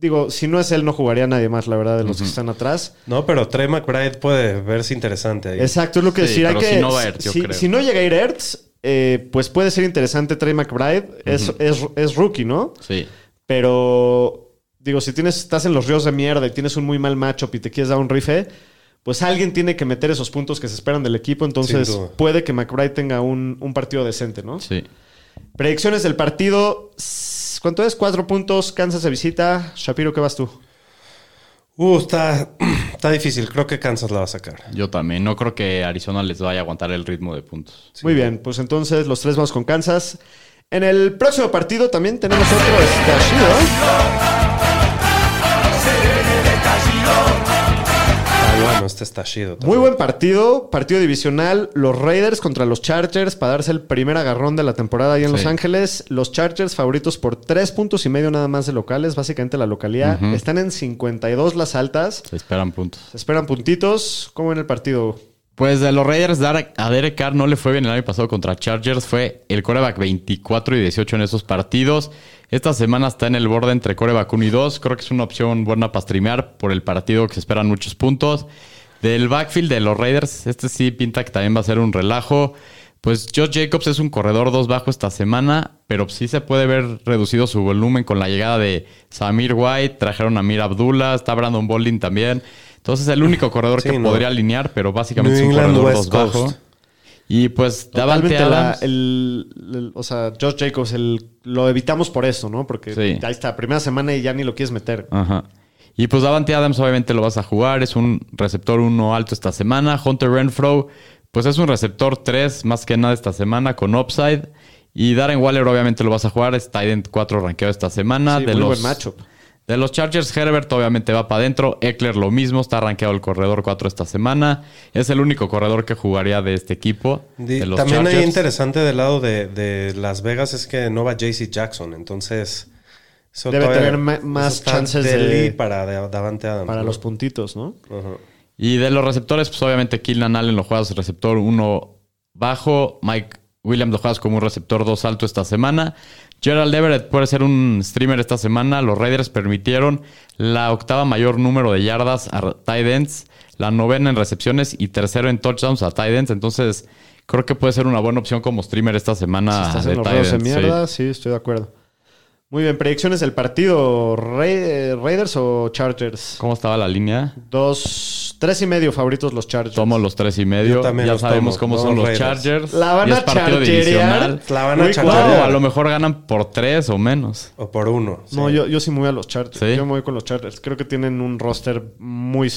digo, si no es él, no jugaría nadie más, la verdad, de los que están atrás. No, pero Trey McBride puede verse interesante ahí. Exacto, es lo que Sí, decir. Hay pero que, si no va Ertz, yo creo. si no llega a ir Ertz, eh, pues puede ser interesante Trey McBride. Es, es, es rookie, ¿no? Sí. Pero, digo, si tienes, estás en los ríos de mierda y tienes un muy mal matchup y te quieres dar un rife, pues alguien tiene que meter esos puntos que se esperan del equipo. Entonces, puede que McBride tenga un, un partido decente, ¿no? Sí. Predicciones del partido. ¿Cuánto es? Cuatro puntos. Kansas de visita. Shapiro, ¿qué vas tú? Uh, está, está difícil. Creo que Kansas la va a sacar. Yo también. No creo que Arizona les vaya a aguantar el ritmo de puntos. Muy bien, pues entonces los tres vamos con Kansas. En el próximo partido también tenemos otro estallido. Este está chido. Muy buen partido, partido divisional. Los Raiders contra los Chargers para darse el primer agarrón de la temporada ahí en Sí. Los Ángeles. Los Chargers favoritos por tres puntos y medio nada más de locales, básicamente la localidad. Ujú. Están en 52 las altas. Se esperan puntos. Se esperan puntitos. ¿Cómo en el partido? Pues de los Raiders, dar a Derek Carr no le fue bien el año pasado contra Chargers. Fue el coreback 24 y 18 en esos partidos. Esta semana está en el borde entre coreback 1 y 2. Creo que es una opción buena para streamear por el partido que se esperan muchos puntos. Del backfield de los Raiders, este sí pinta que también va a ser un relajo. Pues Josh Jacobs es un corredor 2 bajo esta semana, pero sí se puede ver reducido su volumen con la llegada de Samir White. Trajeron a Mir Abdullah, está Brandon Bolin también. Entonces el único corredor Sí, que no. podría alinear, pero básicamente New es un England corredor West 2 bajo. Y pues Davante Totalmente la- Adams. el, el- o sea, Josh Jacobs, el- lo evitamos por eso, ¿no? Porque Sí. ahí está, primera semana y ya ni lo quieres meter. Ajá. Y pues Davante Adams obviamente lo vas a jugar, es un receptor 1 alto esta semana. Hunter Renfro, pues es un receptor 3 más que nada esta semana con upside. Y Darren Waller obviamente lo vas a jugar, es end 4 rankeado esta semana. Sí, de muy los, buen matchup. De los Chargers, Herbert obviamente va para adentro. Eckler lo mismo, está rankeado el corredor 4 esta semana. Es el único corredor que jugaría de este equipo. Di- de los También hay Chargers. interesante del lado de, de Las Vegas es que no va JC Jackson, entonces Debe todavía- tener más chances deli de- para de- Davante Adams. Para ¿no? los puntitos, ¿no? Y de los receptores, pues obviamente Killian Allen lo juegas receptor 1 bajo. Mike Williams lo juegas como un receptor 2 alto esta semana. Gerald Everett puede ser un streamer esta semana. Los Raiders permitieron la octava mayor número de yardas a tight ends, la novena en recepciones y tercero en touchdowns a tight ends. Entonces, creo que puede ser una buena opción como streamer esta semana si estás de en los tight ruedos de ends, sí. mierda, sí. estoy de acuerdo. Muy bien, predicciones del partido. Ra- eh, ¿Raiders o Chargers? ¿Cómo estaba la línea? Dos, tres y medio favoritos los Chargers. Tomo los tres y medio. Yo también ya los sabemos tomo. cómo son los Raiders. Chargers. La van a es partido chargerear. divisional. La van a Muy chargerear. claro. O a lo mejor ganan por tres o menos. O por uno. No, yo, yo sí me voy a los Chargers. ¿Sí? Yo me voy con los Chargers. Creo que tienen un roster muy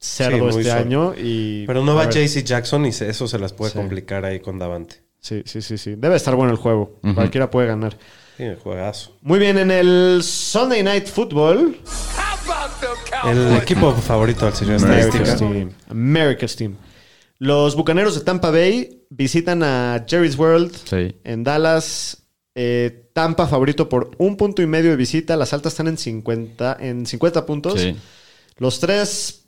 cerdo Sí, muy este año. Y, Pero no va. JC Jackson y eso se las puede Sí. complicar ahí con Davante. Sí, sí, sí, sí. Debe estar bueno el juego. Cualquiera puede ganar. Sí, juegazo. Muy bien, en el Sunday Night Football. El equipo favorito del señor America's Estadística. Team. America's Team. Los Bucaneros de Tampa Bay visitan a Jerry's World Sí. en Dallas. Eh, Tampa favorito por un punto y medio de visita. Las altas están en 50, en 50 puntos. Sí. Los tres,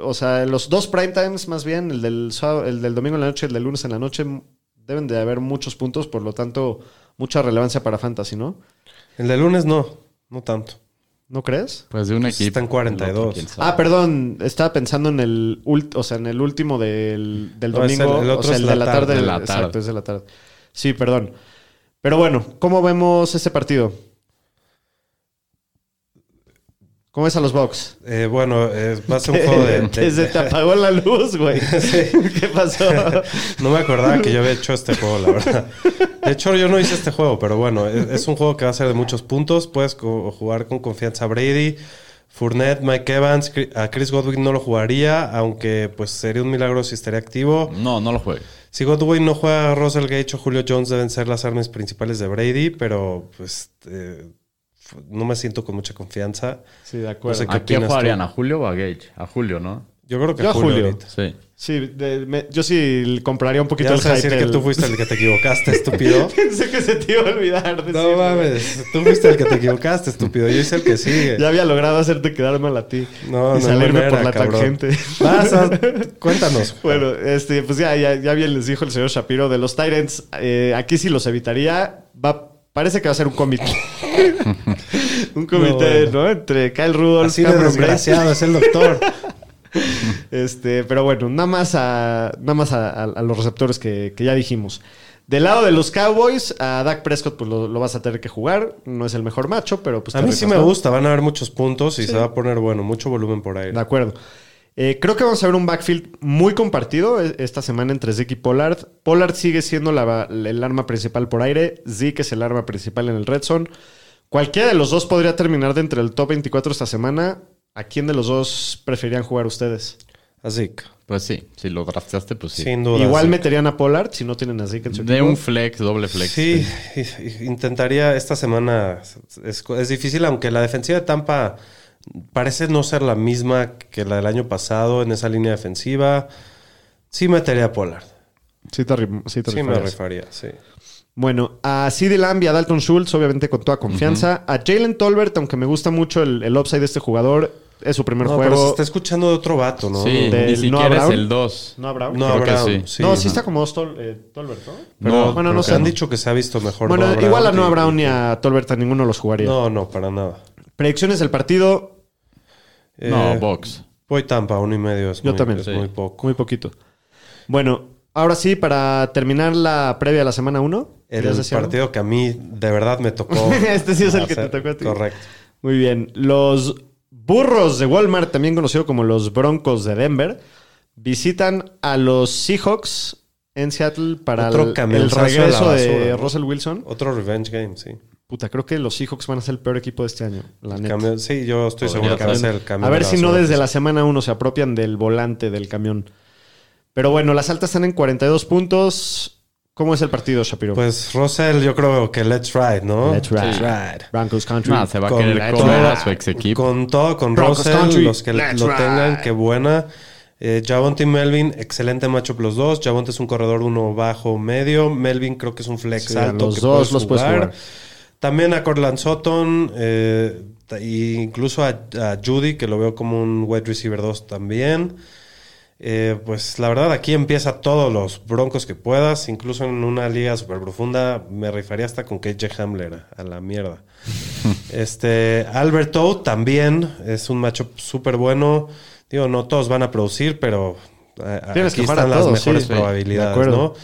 o sea, los dos prime times más bien, el del, sábado- el del domingo en la noche y el del lunes en la noche, deben de haber muchos puntos, por lo tanto, mucha relevancia para Fantasy, ¿no? El de lunes no, no tanto. ¿No crees? Pues de un Pues equipo. está en 42. el otro. Ah, perdón, estaba pensando en el, ult- o sea, en el último del, del No, domingo, el- el otro o sea, es el de la tarde. tarde. De la Exacto, tarde. es de la tarde. Sí, perdón. Pero bueno, ¿cómo vemos este partido? ¿Cómo ves a los Bucks? Eh, bueno, eh, va a ser un juego de... de- se te apagó la luz, güey. ¿Qué pasó? No me acordaba que yo había hecho este juego, la verdad. De hecho, yo no hice este juego, pero bueno, es, es un juego que va a ser de muchos puntos. Puedes co- jugar con confianza a Brady, Fournette, Mike Evans. A Chris Godwin no lo jugaría, aunque pues sería un milagro si estaría activo. No, no lo juegue. Si Godwin no juega, Russell Gage o Julio Jones deben ser las armas principales de Brady, pero pues eh, no me siento con mucha confianza. Sí, de acuerdo. No sé qué ¿A quién jugarían? ¿A Julio o a Gage? A Julio, ¿no? Yo creo que Yo a Julio. Sí. Sí, de- me- yo sí compraría un poquito Ya el hype. decir que tú fuiste el que te equivocaste, estúpido. Pensé que se te iba a olvidar. No decirlo. mames, tú fuiste el que te equivocaste, estúpido. Yo hice el que sigue. Ya había logrado hacerte quedar mal a ti. No, y no, salirme no por la cabrón. tangente. Vas a- Cuéntanos. Bueno, este, pues ya, ya, ya bien les dijo el señor Shapiro de los Tyrants. eh, aquí sí los evitaría. Va, parece que va a ser un comité. un comité, No, ¿no? Entre Kyle Rudolph, Así de desgraciado es el doctor. Este, pero bueno, nada más a, nada más a, a- a los receptores que, que ya dijimos. Del lado de los Cowboys, a Dak Prescott pues lo, lo vas a tener que jugar. No es el mejor macho, pero pues A mí sí me gusta, van a haber muchos puntos y se va a poner bueno, mucho volumen por aire. De acuerdo. Eh, creo que vamos a ver un backfield muy compartido eh, esta semana entre Zeke y Pollard. Pollard sigue siendo la- el arma principal por aire. Zeke es el arma principal en el red zone. Cualquiera de los dos podría terminar dentro del top 24 esta semana. ¿A quién de los dos preferían jugar ustedes? Así que, Pues sí, si lo drafteaste, pues sí. sin duda. Igual meterían a Pollard si no tienen a Zeke en su De equipo. un flex, doble flex. Sí, intentaría esta semana. Es, es difícil, aunque la defensiva de Tampa parece no ser la misma que la del año pasado en esa línea defensiva. Sí metería a Pollard. Sí, te, sí te Sí me rifaría, sí. Bueno, a CeeDee Lamb y a Dalton Schultz, obviamente con toda confianza. A Jalen Tolbert, aunque me gusta mucho el, el upside de este jugador, es su primer No, pero se juego. está escuchando de otro vato, ¿no? Sí, Del ni Noah siquiera es Brown. el 2. ¿No habrá? No, Brown, sí. sí. no, sí está como dos Tol- eh, Tolbert, ¿no? No, bueno, no sé. Han dicho que se ha visto mejor. Bueno, Noah igual a Brown Noah y- Brown ni a Tolbert a ninguno los jugaría. No, no, para nada. Predicciones del partido, No, Eh, box. Voy Tampa, uno y medio. Es Yo muy, también. Es Sí. muy poco. muy poquito. Bueno, ahora sí, para terminar la previa de la semana 1. El partido que a mí de verdad me tocó. Este sí es el que te tocó a ti. Correcto. Muy bien. Los burros de Walmart, también conocido como los Broncos de Denver, visitan a los Seahawks en Seattle para Otro el, regreso de. Russell Wilson. Otro revenge game, sí. Puta, creo que los Seahawks van a ser el peor equipo de este año. La neta. Sí, yo estoy Podría seguro que va a ser. el cambio. A ver si no desde la semana 1 se apropian del volante del camión. Pero bueno, las altas están en 42 puntos. ¿Cómo es el partido, Shapiro? Pues Russell, yo creo que let's ride, ¿no? Let's ride. Let's ride. Broncos Country. No, se va a querer comer toda- a su ex equipo. Con todo, con Broncos Russell, Country. los que Let's lo ride. tengan, qué buena. Eh, Javonte y Melvin, excelente matchup los dos. Javonte es un corredor uno bajo medio. Melvin creo que es un flex Sí, alto. los que dos puedes los puedes jugar. También a Cortland Sutton, eh, e incluso a, a Judy, que lo veo como un wide receiver 2 también. Eh, pues la verdad, aquí empieza todos los broncos que puedas. Incluso en una liga súper profunda, me rifaría hasta con KJ Hamler a la mierda. este Albert O también es un matchup súper bueno. Digo, no todos van a producir, pero eh, Tienes aquí que están las todos, mejores sí, probabilidades. ¿no?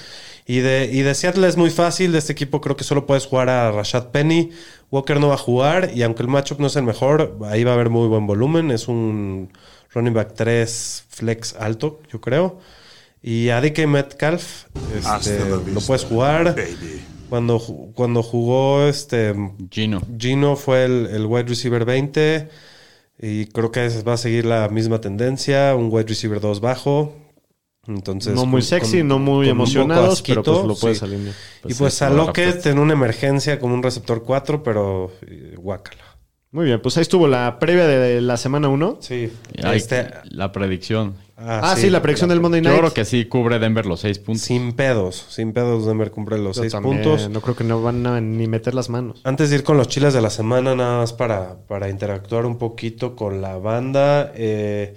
Y de, y de Seattle es muy fácil. De este equipo creo que solo puedes jugar a Rashad Penny. Walker no va a jugar. Y aunque el matchup no es el mejor, ahí va a haber muy buen volumen. Es un running back 3 flex alto, yo creo. Y a DK Metcalf este, lo puedes jugar. Cuando, cuando jugó este Gino. Gino fue el, el wide receiver 20. Y creo que va a seguir la misma tendencia. Un wide receiver 2 bajo. Entonces, no muy con- sexy, con- no muy emocionados, pero pues lo puedes sí. alinear. y Pues pues sí, a lo Lockett en una emergencia como un receptor 4, pero eh, guácala. Muy bien, pues ahí estuvo la previa de la semana 1. Sí. Este, La predicción. Ah, sí, la predicción del Monday Yo Night. creo que sí cubre Denver los seis puntos. Sin pedos. Sin pedos Denver cumple los Yo 6 también, puntos. No creo que no van a ni meter las manos. Antes de ir con los chiles de la semana, nada más para, para interactuar un poquito con la banda. eh,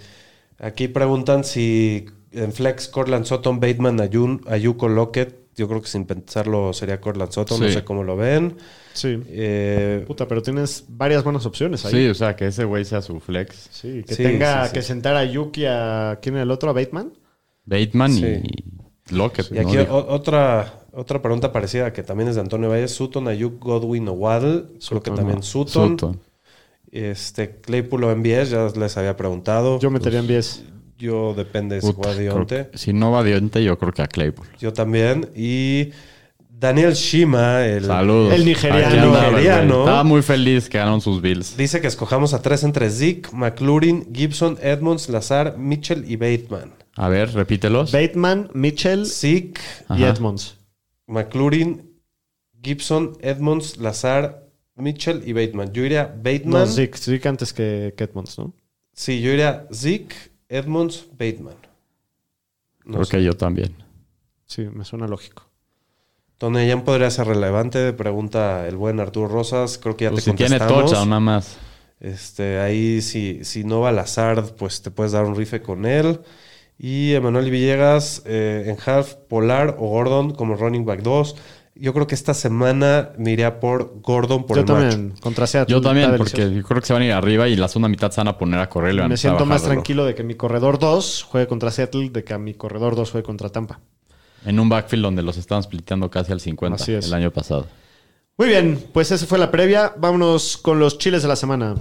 aquí preguntan si en Flex, Cortland Sutton, Bateman, Ayun, Ayuko, Lockett. Yo creo que sin pensarlo sería Cortland Sutton. No sé cómo lo ven. Sí. Eh, Puta, pero tienes varias buenas opciones ahí. Sí, o sea, que ese güey sea su flex. Sí, que Sí, tenga sí, sí. que sentar a Yuki a quién era el otro, a Bateman. Bateman Sí. y Lockett. y aquí otra, otra pregunta parecida que también es de Antonio Valles. Sutton, Ayuk, Godwin o Waddle. Creo que también no. Sutton. Sutton. Este, Claypool o MBS, ya les había preguntado. Yo metería en 10. Yo depende si juega Dionte. que- si no va Dionte, yo creo que a Claypool. Yo también. Y Daniel Shima, el, Saludos. El nigeriano. Estaba muy feliz que ganaron sus Bills. dice que escojamos a tres entre Zeke, McLaurin, Gibson, Edmonds, Lazar, Mitchell y Bateman. A ver, repítelos. Bateman, Mitchell Zeke, y. Edmonds. McLaurin, Gibson, Edmonds, Lazar, Mitchell y Bateman. Yo iría No, Bateman. Zeke. Zeke antes que, que Edmonds, ¿no? Sí, yo iría Zeke, Edmonds, Bateman. No Creo sé. que yo también. Sí, me suena lógico. Toneyán podría ser relevante, pregunta el buen Arturo Rosas. Creo que ya Pues te si tiene touchdown nada más. Este, ahí si, si no va Lazard, pues te puedes dar un rife con él. Y Emanuel Villegas eh, en half, Polar o Gordon como running back 2. Yo creo que esta semana me iría por Gordon por Yo el macho. también, contra Seattle. Yo también, porque delicioso. yo creo que se van a ir arriba y la segunda mitad se van a poner a correr. Me siento más tranquilo de que mi corredor 2 juegue contra Seattle de que a mi corredor 2 juegue contra Tampa. En un backfield donde los estaban spliteando casi al 50 Así es. el año pasado. Muy bien, pues esa fue la previa. Vámonos con los chiles de la semana.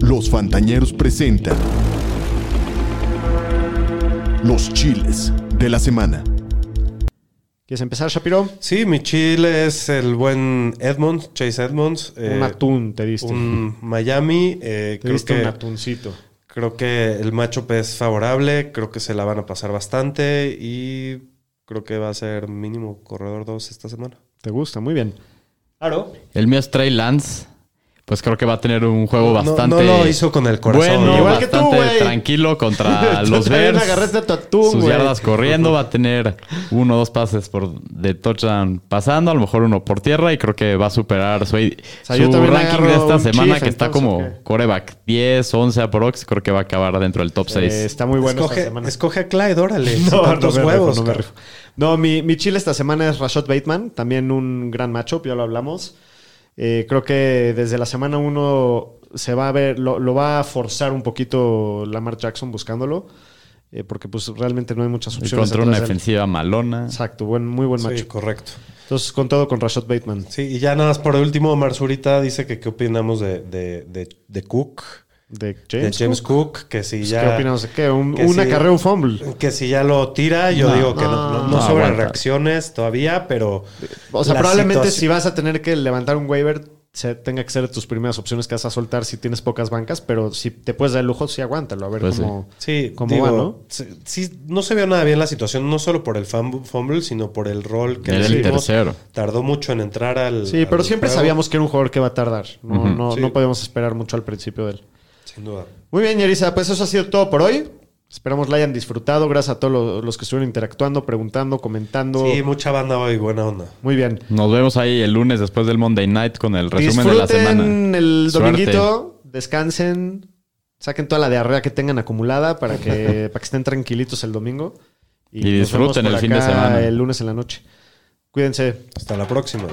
Los Fantañeros presentan los chiles de la semana. ¿Quieres empezar, Shapiro? Sí, mi chile es el buen Edmonds, Chase Edmonds. eh, un atún te diste. un Miami. eh, te creo, diste un que, atuncito. creo que el matchup es favorable. Creo que se la van a pasar bastante. Y creo que va a ser mínimo corredor 2 esta semana. ¿Te gusta? Muy bien. Claro. El mío es Trey Lance. Pues creo que va a tener un juego No- bastante. no lo hizo con el corazón. Bueno, Igual que tú, güey. tranquilo contra los Bears. agarraste atún, Sus güey. yardas corriendo. Va a tener uno o dos pases por de touchdown pasando. A lo mejor uno por tierra. Y creo que va a superar su, sea, ranking de esta semana, Chief, que está entonces, como ¿o qué? coreback 10, 11 aprox. Creo que va a acabar dentro del top 6. Eh, está muy bueno esta escoge, semana. escoge a Clyde, órale. No, no huevos. rifo, no me cabrón. rifo. No, mi, mi chile esta semana es Rashad Bateman. También un gran matchup, ya lo hablamos. Eh, creo que desde la semana 1 se va a ver, lo, lo va a forzar un poquito Lamar Jackson buscándolo. eh, porque pues realmente no hay muchas Y opciones. contra una defensiva malona. Exacto, buen, muy buen Sí, matchup. correcto. Entonces, con todo, con Rashad Bateman. Sí, y ya nada más por último, Marzurita dice que qué opinamos de, de, de, de Cook. De de James, Cook. Cook, que si Pues, ya. ¿Qué opinamos de qué? Un, que una carrera, un fumble. Que si ya lo tira, yo No, digo que no, no, no, no no, sobre aguanta. reacciones todavía, pero. O sea, probablemente si vas a tener que levantar un waiver, se, tenga que ser de tus primeras opciones que vas a soltar si tienes pocas bancas, pero si te puedes dar el lujo, sí aguántalo, a ver Pues cómo, Sí, cómo digo, va, ¿no? sí, sí, no se vio nada bien la situación, no solo por el fumble, sino por el rol que el tercero. Tardó mucho en entrar al. Sí, pero al siempre juego. sabíamos que era un jugador que va a tardar. No, no, Sí. no podemos esperar mucho al principio de él. Sin duda. Muy bien, Yarisa, pues eso ha sido todo por hoy. Esperamos la hayan disfrutado. Gracias a todos los, los que estuvieron interactuando, preguntando, comentando. Sí, mucha banda hoy, buena onda. Muy bien. Nos vemos ahí el lunes después del Monday Night con el resumen de la Disfruten semana. el Suerte. dominguito, descansen, saquen toda la diarrea que tengan acumulada para que, para que estén tranquilitos el domingo. Y vemos disfruten por el fin de semana. El lunes en la noche. Cuídense. Hasta la próxima.